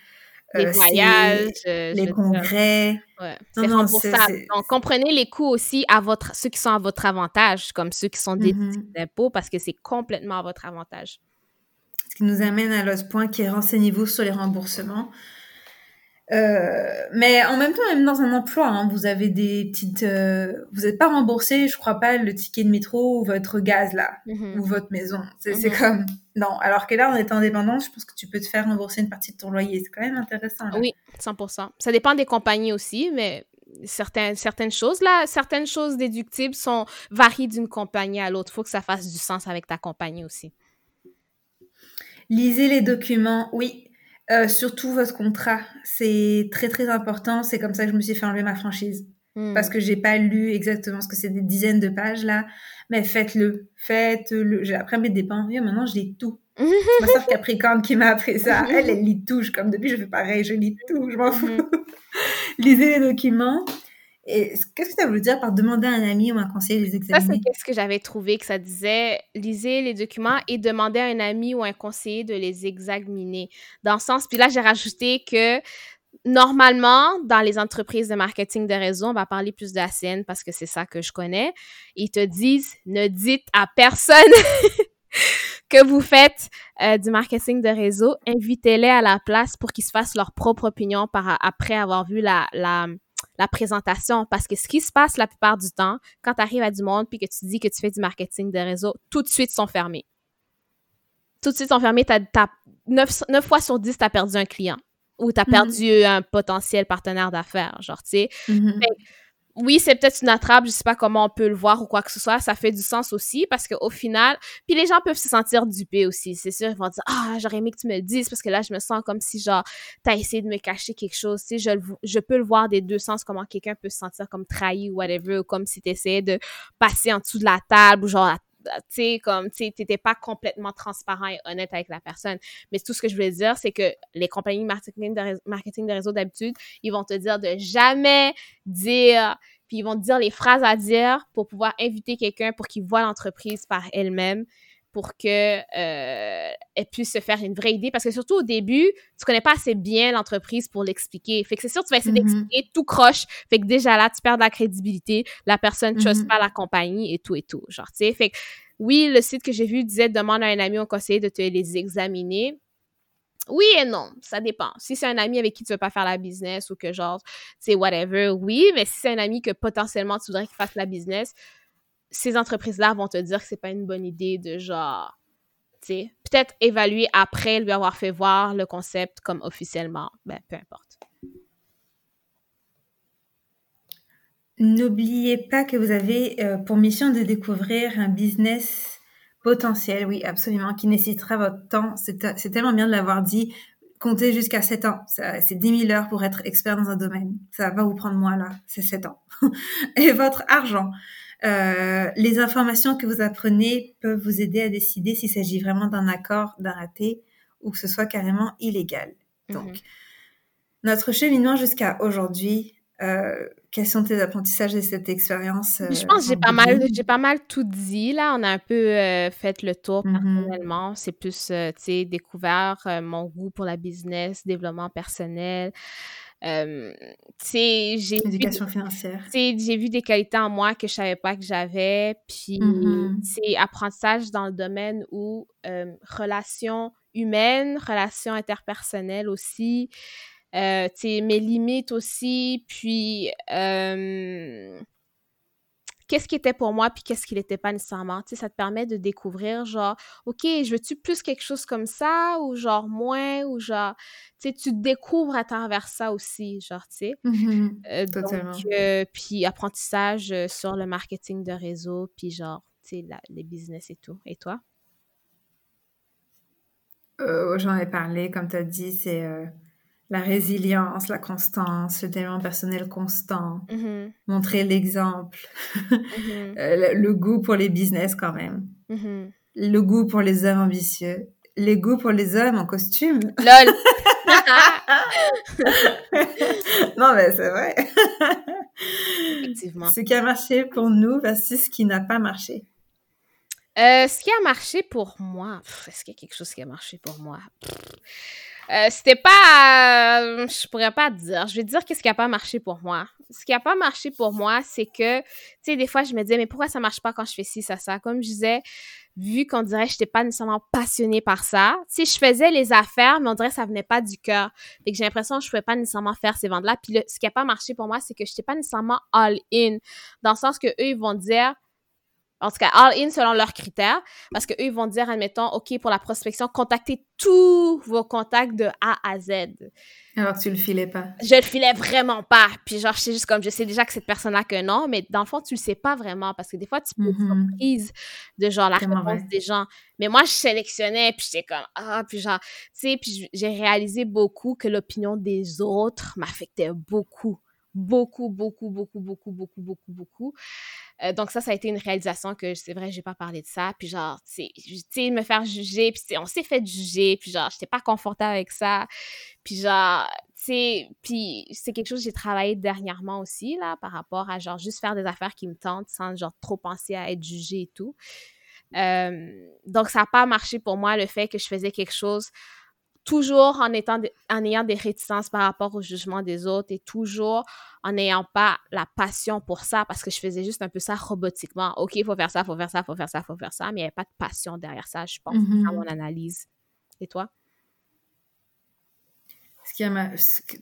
les euh, voyages, euh, les congrès. Ouais, c'est remboursable. Donc, comprenez les coûts aussi à votre, ceux qui sont à votre avantage, comme ceux qui sont des mm d'impôts, parce que c'est complètement à votre avantage. Ce qui nous amène à l'autre point qui est renseignez-vous sur les remboursements. Euh, mais en même temps, même dans un emploi, hein, vous avez des petites, euh, vous n'êtes pas remboursé, je crois pas, le ticket de métro ou votre gaz là, mm-hmm. ou votre maison. C'est mm-hmm. comme non. Alors que là, en étant indépendant, je pense que tu peux te faire rembourser une partie de ton loyer. C'est quand même intéressant. Oui, 100%. Ça dépend des compagnies aussi, mais certaines certaines choses là, certaines choses déductibles sont varient d'une compagnie à l'autre. Il faut que ça fasse du sens avec ta compagnie aussi. Lisez les documents. Oui, euh, surtout votre contrat, c'est très très important. C'est comme ça que je me suis fait enlever ma franchise. parce que j'ai pas lu exactement ce que c'est des dizaines de pages là. Mais faites-le, faites-le. J'ai appris mettre des pains. Maintenant, je lis tout. Ma soeur Capricorne qui m'a appris ça. Elle, elle lit tout. Comme depuis, je fais pareil. Je lis tout. Je m'en fous. Mhm. Lisez les documents. Qu'est-ce que ça veut dire par demander à un ami ou un conseiller les examiner? Ça, c'est ce que j'avais trouvé que ça disait. Lisez les documents et demandez à un ami ou un conseiller de les examiner. Dans le sens, puis là, j'ai rajouté que normalement, dans les entreprises de marketing de réseau, on va parler plus de la parce que c'est ça que je connais. Ils te disent, ne dites à personne que vous faites euh, du marketing de réseau. Invitez-les à la place pour qu'ils se fassent leur propre opinion par, après avoir vu la, la, la présentation. Parce que ce qui se passe la plupart du temps, quand tu arrives à du monde puis que tu dis que tu fais du marketing de réseau, tout de suite sont fermés. Tout de suite sont fermés. T'as, as 9, 9 fois sur 10, tu as perdu un client ou tu as mm-hmm. perdu un potentiel partenaire d'affaires, genre, tu sais. Mm-hmm. Oui, c'est peut-être une attrape, je sais pas comment on peut le voir ou quoi que ce soit, ça fait du sens aussi parce qu'au final, puis les gens peuvent se sentir dupés aussi, c'est sûr, ils vont dire ah, j'aurais aimé que tu me le dises parce que là je me sens comme si genre tu as essayé de me cacher quelque chose, tu sais, je, je peux le voir des deux sens comment quelqu'un peut se sentir comme trahi ou whatever ou comme si tu essayais de passer en dessous de la table ou genre tu sais, comme, tu n'étais pas complètement transparent et honnête avec la personne. Mais tout ce que je voulais dire, c'est que les compagnies marketing de, marketing de réseau d'habitude, ils vont te dire de jamais dire, puis ils vont te dire les phrases à dire pour pouvoir inviter quelqu'un pour qu'il voit l'entreprise par elle-même pour que euh, elle puisse se faire une vraie idée. Parce que surtout au début tu connais pas assez bien l'entreprise pour l'expliquer. Fait que c'est sûr tu vas essayer mm-hmm. d'expliquer tout croche. Fait que déjà là tu perds de la crédibilité. La personne ne mm pas la compagnie et tout et tout genre tu sais. Fait que oui le site que j'ai vu disait demande à un ami ou un conseiller de te les examiner. Oui et non, ça dépend. Si c'est un ami avec qui tu veux pas faire la business ou que genre, c'est whatever, oui, mais si c'est un ami que potentiellement tu voudrais qu'il fasse la business, ces entreprises-là vont te dire que c'est pas une bonne idée de genre, tu sais, peut-être évaluer après lui avoir fait voir le concept comme officiellement. Ben, peu importe. N'oubliez pas que vous avez euh, pour mission de découvrir un business potentiel, oui, absolument, qui nécessitera votre temps. C'est tellement bien de l'avoir dit. Comptez jusqu'à 7 ans. C'est 10 000 heures pour être expert dans un domaine. Ça va vous prendre moins là. C'est 7 ans. Et votre argent. Euh, les informations que vous apprenez peuvent vous aider à décider s'il s'agit vraiment d'un accord, d'un raté, ou que ce soit carrément illégal. Donc, mhm. notre cheminement jusqu'à aujourd'hui, euh, quels sont tes apprentissages de cette expérience euh, Je pense que j'ai pas mal, j'ai pas mal tout dit là. On a un peu fait le tour mhm. personnellement. C'est plus, tu sais, découvert mon goût pour la business, développement personnel. Euh, j'ai éducation financière. J'ai vu des qualités en moi que je savais pas que j'avais. Puis, mm-hmm. c'est apprentissage dans le domaine où euh, relations humaines, relations interpersonnelles aussi, euh, mes limites aussi, puis euh, qu'est-ce qui était pour moi puis qu'est-ce qui n'était pas nécessairement. Tu sais, ça te permet de découvrir, genre, OK, je veux-tu plus quelque chose comme ça ou genre moins ou genre, tu sais, tu découvres à travers ça aussi, genre, tu sais? Euh, donc, euh, puis apprentissage euh, sur le marketing de réseau, puis genre, tu sais, les business et tout. Et toi? J'en ai parlé, comme tu as dit, c'est la résilience, la constance, le développement personnel constant, mm-hmm. montrer l'exemple, mm-hmm. euh, le, goût pour les business quand même, mm-hmm. le goût pour les hommes ambitieux, le goût pour les hommes en costume. Lol. non mais c'est vrai. Effectivement. Ce qui a marché pour nous versus ce qui n'a pas marché. Euh, ce qui a marché pour moi, est-ce qu'il y a quelque chose qui a marché pour moi? Euh, c'était pas. Euh, je pourrais pas dire. Je vais dire qu'est-ce qui a pas marché pour moi. Ce qui a pas marché pour moi, c'est que, tu sais, des fois, je me disais, mais pourquoi ça marche pas quand je fais ci, ça, ça? Comme je disais, vu qu'on dirait que j'étais pas nécessairement passionnée par ça, tu sais, je faisais les affaires, mais on dirait que ça venait pas du cœur. Fait que j'ai l'impression que je pouvais pas nécessairement faire ces ventes-là. Puis ce qui a pas marché pour moi, c'est que j'étais pas nécessairement all-in. Dans le sens que eux, ils vont dire, en tout cas, all-in selon leurs critères, parce qu'eux, ils vont dire, admettons, OK, pour la prospection, contactez tous vos contacts de A à Z. Alors que tu le filais pas. Je le filais vraiment pas. Puis genre, je sais juste comme, je sais déjà que cette personne-là que non, mais dans le fond, tu le sais pas vraiment, parce que des fois, tu peux être mm-hmm. surprise de genre la réponse des gens. Mais moi, je sélectionnais, puis j'étais comme, ah, puis genre, tu sais, puis j'ai réalisé beaucoup que l'opinion des autres m'affectait beaucoup beaucoup, beaucoup, beaucoup, beaucoup, beaucoup, beaucoup, beaucoup. Euh, donc ça, ça a été une réalisation que c'est vrai, j'ai pas parlé de ça. Puis genre, tu sais, me faire juger, puis on s'est fait juger, puis genre, j'étais pas confortable avec ça. Puis genre, tu sais, puis c'est quelque chose que j'ai travaillé dernièrement aussi, là, par rapport à genre juste faire des affaires qui me tentent sans genre trop penser à être jugée et tout. Euh, donc ça n'a pas marché pour moi le fait que je faisais quelque chose toujours en, étant en ayant des réticences par rapport au jugement des autres et toujours en n'ayant pas la passion pour ça parce que je faisais juste un peu ça robotiquement. OK, il faut faire ça, il faut faire ça, il faut faire ça, il faut faire ça, mais il n'y avait pas de passion derrière ça, je pense, mm-hmm. à mon analyse. Et toi? Ce qui a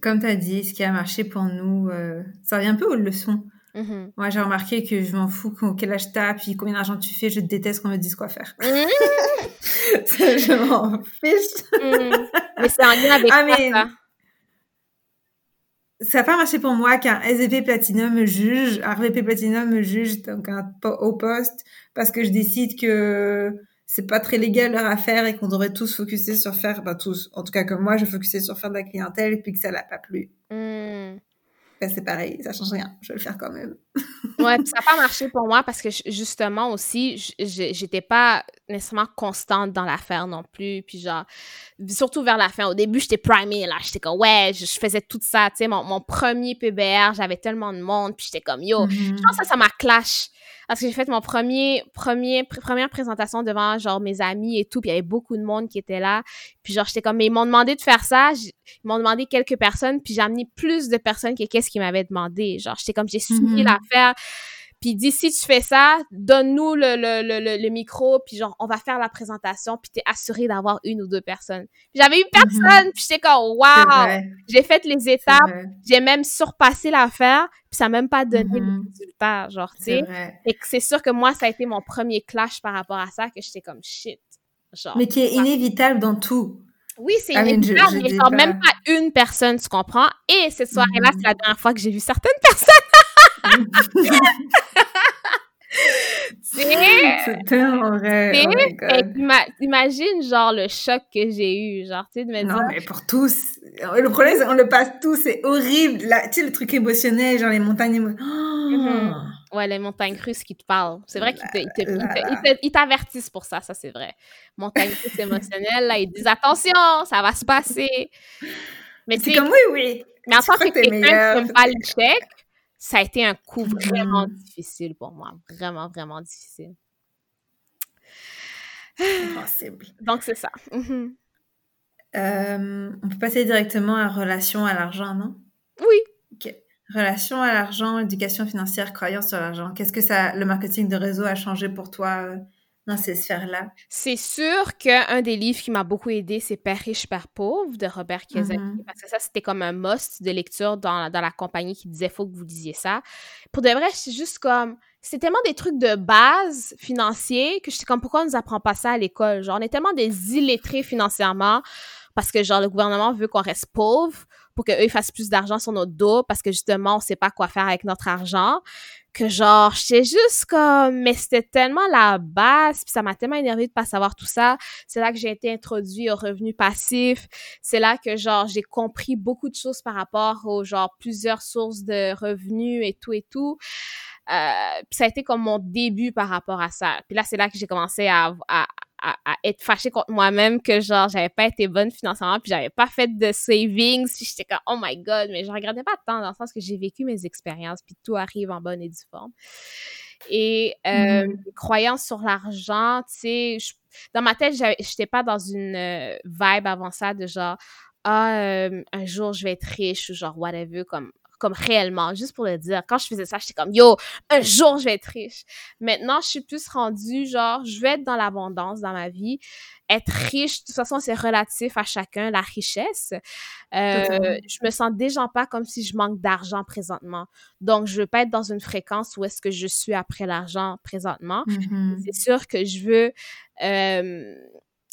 Comme tu as dit, ce qui a marché pour nous, euh, ça revient un peu aux leçons. Mm-hmm. Moi, j'ai remarqué que je m'en fous quel âge t'as, puis combien d'argent tu fais. Je déteste qu'on me dise quoi faire. Mm-hmm. je m'en fiche. Mm-hmm. Mais c'est un lien avec ah, ça. Ça n'a pas marché pour moi qu'un SVP Platinum me juge, un RVP Platinum me juge donc au poste parce que je décide que c'est pas très légal leur affaire et qu'on devrait tous focuser sur faire, bah tous, en tout cas comme moi, je focusais sur faire de la clientèle et puis que ça l'a pas plu. C'est pareil, ça change rien. Je vais le faire quand même. ouais, ça n'a pas marché pour moi parce que justement aussi, j'étais pas nécessairement constante dans l'affaire non plus. Puis genre, surtout vers la fin. Au début, j'étais primée, là. J'étais comme, ouais, je, faisais tout ça. Tu sais, mon, mon, premier PBR, j'avais tellement de monde. Puis j'étais comme, yo, je mm-hmm. pense que ça, ça m'a clash parce que j'ai fait mon premier, premier, première présentation devant, genre, mes amis et tout, puis il y avait beaucoup de monde qui était là. Puis genre, j'étais comme, mais ils m'ont demandé de faire ça, ils m'ont demandé quelques personnes, puis j'ai amené plus de personnes que qu'est-ce qu'ils m'avaient demandé. Genre, j'étais comme, j'ai suivi mm-hmm. l'affaire. Puis dis, si tu fais ça, donne-nous le, le, le, le, micro, puis genre, on va faire la présentation, puis t'es assuré d'avoir une ou deux personnes. J'avais eu personne, mm-hmm. puis j'étais comme, waouh! J'ai fait les étapes, j'ai même surpassé l'affaire, puis ça n'a même pas donné le mm-hmm. résultat, genre, tu sais. Et c'est sûr que moi, ça a été mon premier clash par rapport à ça, que j'étais comme, shit. Genre, mais qui est inévitable dans tout. Oui, c'est inévitable, mais même pas une personne, tu comprends? Et cette soirée-là, c'est la dernière fois que j'ai vu certaines personnes. c'est tellement vrai. Oh imagine, genre, le choc que j'ai eu, genre, tu sais, de me Non, mais pour tous. Le problème, c'est qu'on le passe tous, c'est horrible. tu sais, le truc émotionnel, genre les montagnes mm-hmm. Ouais, les montagnes russes qui te parlent. C'est vrai qu'ils t'avertissent pour ça, ça c'est vrai. Montagnes russes émotionnelles, là, ils disent attention, ça va se passer. Mais c'est comme oui, oui. Mais en tant que quelqu'un qui n'aime pas le check, ça a été un coup vraiment mm-hmm. difficile pour moi. Vraiment, vraiment difficile. Impossible. Donc, c'est ça. Mm-hmm. Euh, on peut passer directement à relation à l'argent, non? Oui. OK. Relation à l'argent, éducation financière, croyance sur l'argent. Qu'est-ce que ça, le marketing de réseau a changé pour toi euh, dans ces sphères-là? C'est sûr qu'un des livres qui m'a beaucoup aidé, c'est Père riche, Père pauvre de Robert Kiyosaki. Mm-hmm. Parce que ça, c'était comme un must de lecture dans, dans la compagnie qui disait faut que vous lisiez ça. Pour de vrai, c'est juste comme. C'est tellement des trucs de base financiers que je sais comme pourquoi on nous apprend pas ça à l'école? Genre, on est tellement des illettrés financièrement parce que, genre, le gouvernement veut qu'on reste pauvre pour qu'eux fassent plus d'argent sur notre dos parce que justement, on sait pas quoi faire avec notre argent que genre j'étais juste comme mais c'était tellement la base puis ça m'a tellement énervé de pas savoir tout ça. C'est là que j'ai été introduit au revenu passif. C'est là que genre j'ai compris beaucoup de choses par rapport aux genre plusieurs sources de revenus et tout et tout. Euh, puis ça a été comme mon début par rapport à ça. Puis là c'est là que j'ai commencé à, à, à, être fâchée contre moi-même que genre j'avais pas été bonne financièrement puis j'avais pas fait de savings puis j'étais comme oh my god mais je regardais pas tant dans le sens que j'ai vécu mes expériences puis tout arrive en bonne et due forme et euh, mm. croyance sur l'argent tu sais dans ma tête j'étais pas dans une euh, vibe avant ça de genre ah euh, un jour je vais être riche ou genre whatever comme comme réellement, juste pour le dire. Quand je faisais ça, j'étais comme, yo, un jour, je vais être riche. Maintenant, je suis plus rendue, genre, je vais être dans l'abondance dans ma vie. Être riche, de toute façon, c'est relatif à chacun, la richesse. Euh, je me sens déjà pas comme si je manque d'argent présentement. Donc, je veux pas être dans une fréquence où est-ce que je suis après l'argent présentement. Mm-hmm. C'est sûr que je veux... Euh,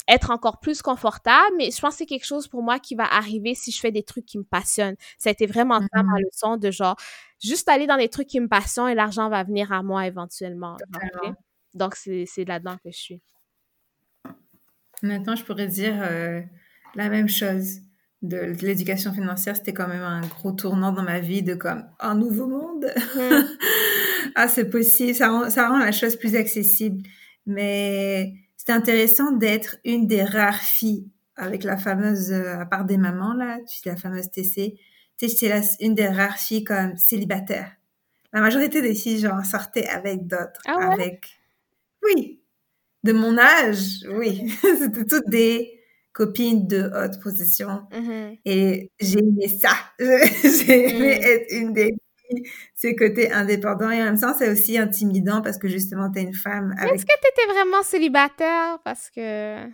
être encore plus confortable, mais je pense que c'est quelque chose pour moi qui va arriver si je fais des trucs qui me passionnent. Ça a été vraiment ça ma mm-hmm. leçon de genre, juste aller dans des trucs qui me passionnent et l'argent va venir à moi éventuellement. Donc, c'est là-dedans que je suis. Maintenant, je pourrais dire euh, la même chose. de l'éducation financière, c'était quand même un gros tournant dans ma vie de comme un nouveau monde. ah, c'est possible, ça rend, ça rend la chose plus accessible. Mais c'est intéressant d'être une des rares filles avec la fameuse, euh, à part des mamans là, tu sais, la fameuse TC, tu sais, j'étais une des rares filles comme célibataire. La majorité des filles, genre, sortaient avec d'autres. Ah avec, oui. De mon âge, oui. C'était toutes des, copine de haute position. Mm-hmm. Et j'ai aimé ça. j'ai aimé mm. être une des ce côté indépendant. Et en même temps, c'est aussi intimidant parce que justement, tu es une femme. Avec... Est-ce que tu étais vraiment célibataire? Parce que.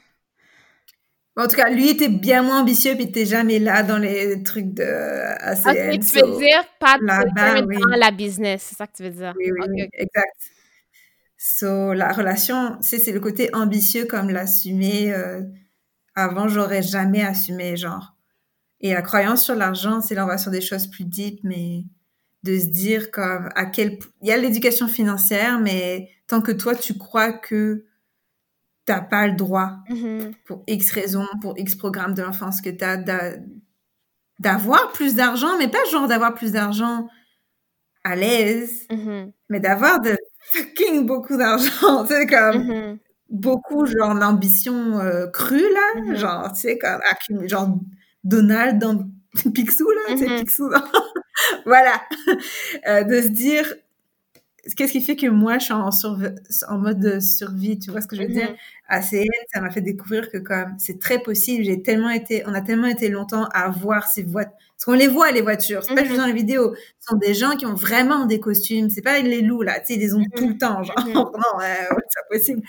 En tout cas, lui était bien moins ambitieux, puis t'es jamais là dans les trucs de ACN. tu veux dire pas de dans la business, c'est ça que tu veux dire? Oui, oui, exact. So, la relation, c'est le côté ambitieux comme l'assumer. Euh, avant, j'aurais jamais assumé, genre. Et la croyance sur l'argent, c'est là, on va sur des choses plus deep, mais de se dire comme à quel il y a l'éducation financière, mais tant que toi, tu crois que t'as pas le droit, mm-hmm. pour X raisons, pour X programme de l'enfance que t'as, d'avoir plus d'argent, mais pas genre d'avoir plus d'argent à l'aise, mm-hmm. mais d'avoir de fucking beaucoup d'argent. C'est comme, mm-hmm beaucoup genre l'ambition euh, crue là, genre tu sais comme genre Donald dans Picsou là, tu sais mm-hmm. Picsou. voilà, euh, de se dire qu'est-ce qui fait que moi je suis en, en mode de survie, tu vois ce que je veux dire? À mm-hmm. CN, ça m'a fait découvrir que comme c'est très possible, j'ai tellement été, on a tellement été longtemps à voir ces voitures, parce qu'on les voit les voitures, c'est pas juste dans les vidéos, ce sont des gens qui ont vraiment des costumes, c'est pas les loups là, tu sais ils les ont tout le temps, genre non, c'est pas possible.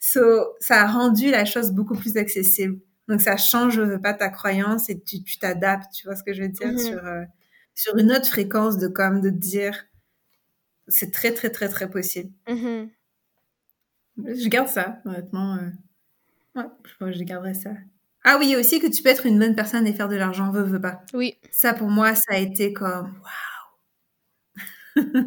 So, ça a rendu la chose beaucoup plus accessible. Donc, ça change pas ta croyance et tu t'adaptes, tu vois ce que je veux dire, mm-hmm. sur, euh, sur une autre fréquence de comme de dire c'est très, très, très, très possible. Mm-hmm. Je garde ça, honnêtement. Euh... Ouais, je crois que je garderai ça. Ah oui, aussi que tu peux être une bonne personne et faire de l'argent, veux, veux pas. Oui. Ça, pour moi, ça a été comme waouh!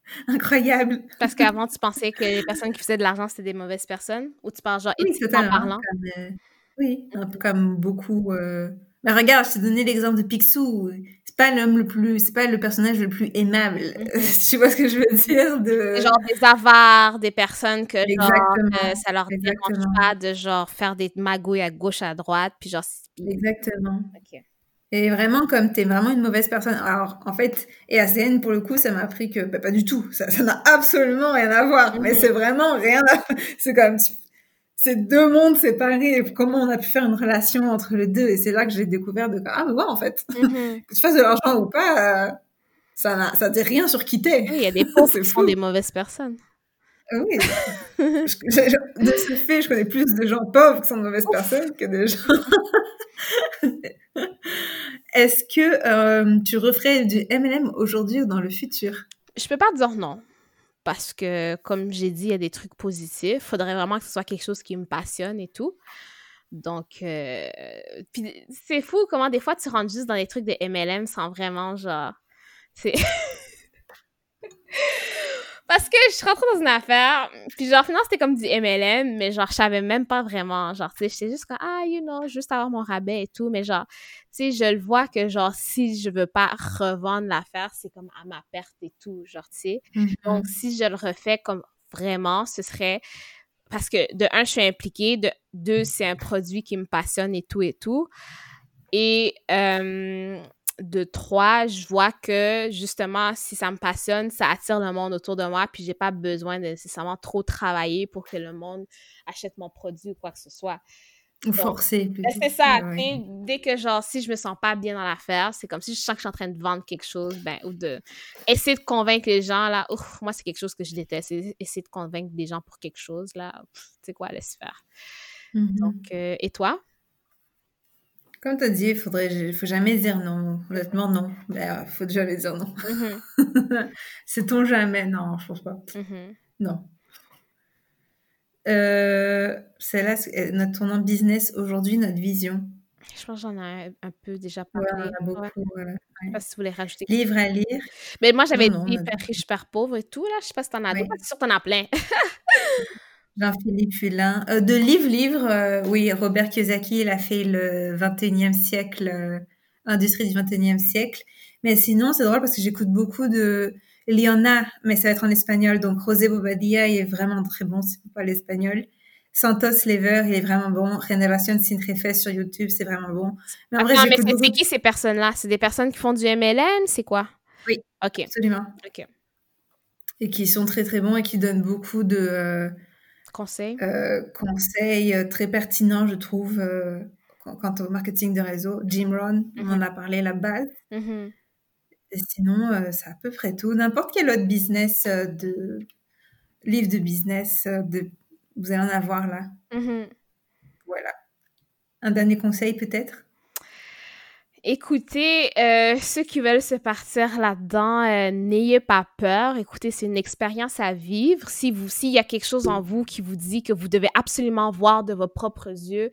incroyable. Parce qu'avant, tu pensais que les personnes qui faisaient de l'argent, c'était des mauvaises personnes? Ou tu parles genre oui, en parlant? Euh, oui, un peu comme beaucoup... Euh... Mais regarde, je t'ai donné l'exemple de Picsou. C'est pas l'homme le plus... C'est pas le personnage le plus aimable. Mm-hmm. tu vois ce que je veux dire? De... Genre des avares, des personnes que genre, euh, ça leur dérange pas de genre faire des magouilles à gauche, à droite, puis genre... Exactement. Et vraiment, comme tu es vraiment une mauvaise personne. Alors, en fait, et ACN, pour le coup, ça m'a appris que, bah, pas du tout. Ça, ça n'a absolument rien à voir. Mais mhm. c'est vraiment rien à, c'est comme, c'est deux mondes séparés. Comment on a pu faire une relation entre les deux? Et c'est là que j'ai découvert de, ah, mais ouais, en fait. Mhm. que tu fasses de l'argent ou pas, euh, ça n'a, ça dit rien sur qui t'es. Oui, il y a des pauvres qui sont des mauvaises personnes. Ah oui. de ce fait, je connais plus de gens pauvres qui sont de mauvaises personnes que de gens. Est-ce que euh, tu referais du MLM aujourd'hui ou dans le futur? Je peux pas dire non. Parce que, comme j'ai dit, il y a des trucs positifs. Faudrait vraiment que ce soit quelque chose qui me passionne et tout. Donc, euh, c'est fou comment des fois tu rentres juste dans des trucs de MLM sans vraiment, genre. Parce que je suis rentrée dans une affaire, puis genre, finalement, c'était comme du MLM, mais genre, je savais même pas vraiment. Genre, tu sais, j'étais juste comme, ah, you know, juste avoir mon rabais et tout, mais genre, tu sais, je le vois que genre, si je veux pas revendre l'affaire, c'est comme à ma perte et tout, genre, tu sais. Mm-hmm. Donc, si je le refais comme vraiment, ce serait parce que de un, je suis impliquée, de deux, c'est un produit qui me passionne et tout et tout. Et euh, de trois, je vois que justement, si ça me passionne, ça attire le monde autour de moi, puis j'ai pas besoin de nécessairement trop travailler pour que le monde achète mon produit ou quoi que ce soit. Ou forcer. Ben, c'est ça. Dès que, genre, si je me sens pas bien dans l'affaire, c'est comme si je sens que je suis en train de vendre quelque chose, ben, ou de essayer de convaincre les gens, là. Ouf, moi, c'est quelque chose que je déteste. Essayer de convaincre des gens pour quelque chose, là. Tu sais quoi, laisse faire. Mm-hmm. Donc, euh, et toi? Comme tu as dit, il faudrait, faut jamais dire non. Honnêtement, non. Il ben, faut jamais dire non. C'est ton jamais? Non, je pense pas. Mm-hmm. Non. Euh, c'est là notre tournant business aujourd'hui, notre vision. Je pense que j'en ai un peu déjà parlé. Ouais, on a beaucoup. Ouais. Je sais pas si tu voulais rajouter. Livre à lire. Mais moi, j'avais dit Père riche, Père pauvre et tout. Là. Je sais pas si t'en as d'autres. C'est sûr t'en as plein. Jean-Philippe Hulin. Euh, de livre-livre, euh, oui, Robert Kiyosaki, il a fait le 21e siècle, euh, industrie du 21e siècle. Mais sinon, c'est drôle parce que j'écoute beaucoup de... Il y en a, mais ça va être en espagnol. Donc, José Bobadilla, il est vraiment très bon, c'est pas l'espagnol. Santos Lever, il est vraiment bon. Génération Sin sur YouTube, c'est vraiment bon. Mais en vrai, mais c'est qui ces personnes-là? C'est des personnes qui font du MLM? C'est quoi? Oui, Ok. absolument. OK. Et qui sont très, très bons et qui donnent beaucoup de... Conseils? Euh, conseils euh, très pertinents, je trouve, euh, quant au marketing de réseau. Jim Rohn, on en mhm. a parlé, la base. Mhm. Et sinon, c'est à peu près tout. N'importe quel autre business de livre de business, de, vous allez en avoir là. Mhm. Voilà. Un dernier conseil peut-être? Écoutez, euh, ceux qui veulent se partir là-dedans, euh, n'ayez pas peur. Écoutez, c'est une expérience à vivre. Si vous, s'il y a quelque chose en vous qui vous dit que vous devez absolument voir de vos propres yeux,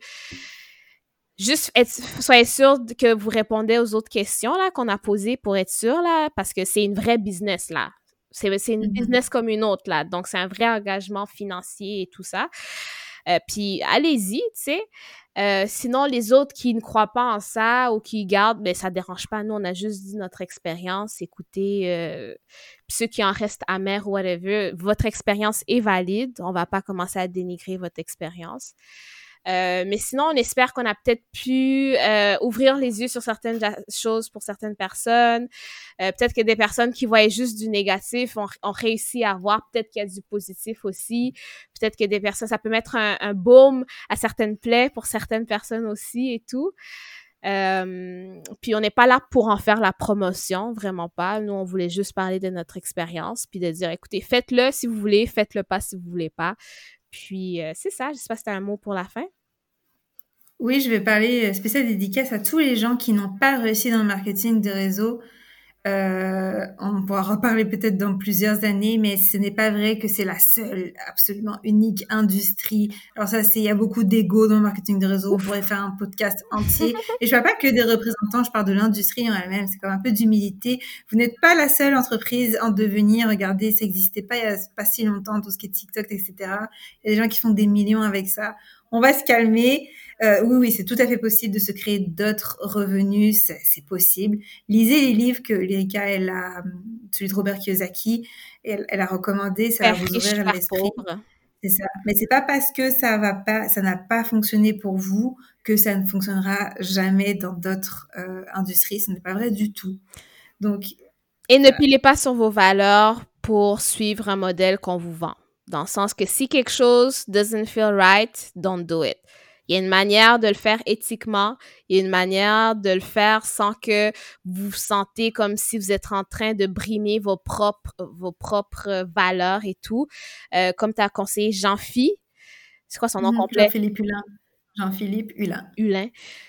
juste soyez sûr que vous répondez aux autres questions là qu'on a posées pour être sûr là, parce que c'est une vraie business là. C'est, c'est une mm-hmm. business comme une autre là, donc c'est un vrai engagement financier et tout ça. Euh, puis allez-y, tu sais. Euh, sinon, les autres qui ne croient pas en ça ou qui gardent, ben ça dérange pas. Nous, on a juste dit notre expérience. Écoutez, euh, ceux qui en restent amers ou whatever, votre expérience est valide. On va pas commencer à dénigrer votre expérience. Euh, mais sinon, on espère qu'on a peut-être pu euh, ouvrir les yeux sur certaines choses pour certaines personnes. Euh, peut-être que des personnes qui voyaient juste du négatif ont, réussi à voir peut-être qu'il y a du positif aussi. Peut-être que des personnes, ça peut mettre un, un baume à certaines plaies pour certaines personnes aussi et tout. Euh, puis on n'est pas là pour en faire la promotion, vraiment pas. Nous, on voulait juste parler de notre expérience, puis de dire, écoutez, faites-le si vous voulez, faites-le pas si vous voulez pas. Puis euh, c'est ça, j'espère que c'était un mot pour la fin. Oui, je vais parler euh, spécial dédicace à tous les gens qui n'ont pas réussi dans le marketing de réseau euh, on pourra reparler peut-être dans plusieurs années, mais ce n'est pas vrai que c'est la seule, absolument unique industrie. Alors ça, c'est il y a beaucoup d'ego dans le marketing de réseau. On pourrait faire un podcast entier. Et je parle pas que des représentants, je parle de l'industrie en elle-même. C'est comme un peu d'humilité. Vous n'êtes pas la seule entreprise en devenir. Regardez, ça n'existait pas il y a pas si longtemps tout ce qui est TikTok, etc. Il y a des gens qui font des millions avec ça. On va se calmer. Euh, oui, oui, c'est tout à fait possible de se créer d'autres revenus, c'est possible. Lisez les livres que Lyrika, elle a, celui de Robert Kiyosaki, elle, elle a recommandé, ça va vous ouvrir l'esprit. C'est ça. Mais c'est pas parce que ça va pas, ça n'a pas fonctionné pour vous que ça ne fonctionnera jamais dans d'autres euh, industries. Ce n'est pas vrai du tout. Donc. Et ne euh, pilez pas sur vos valeurs pour suivre un modèle qu'on vous vend. Dans le sens que si quelque chose doesn't feel right, don't do it. Il y a une manière de le faire éthiquement, il y a une manière de le faire sans que vous vous sentez comme si vous êtes en train de brimer vos propres, vos propres valeurs et tout. Euh, comme tu as conseillé Jean-Phi, c'est quoi son nom mhm, complet? Jean-Philippe Hulin. Jean-Philippe Hulin. Hulin.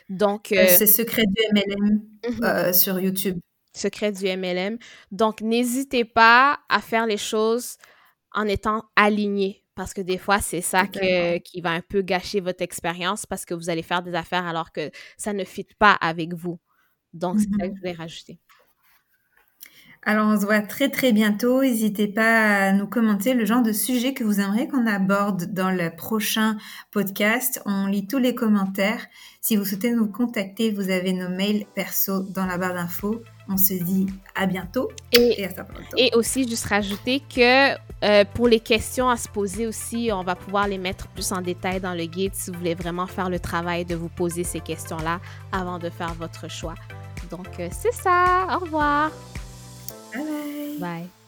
Donc. Euh, c'est Secret du MLM mhm. euh, sur YouTube. Secret du MLM. Donc, n'hésitez pas à faire les choses en étant aligné parce que des fois, c'est ça qui va un peu gâcher votre expérience parce que vous allez faire des affaires alors que ça ne fit pas avec vous. Donc, c'est ça que je mm-hmm. voulais rajouter. Alors, on se voit très très bientôt. N'hésitez pas à nous commenter le genre de sujet que vous aimeriez qu'on aborde dans le prochain podcast. On lit tous les commentaires. Si vous souhaitez nous contacter, vous avez nos mails perso dans la barre d'infos. On se dit à bientôt et, à Et aussi, juste rajouter que euh, pour les questions à se poser aussi, on va pouvoir les mettre plus en détail dans le guide si vous voulez vraiment faire le travail de vous poser ces questions-là avant de faire votre choix. Donc, euh, c'est ça. Au revoir. Bye. Bye.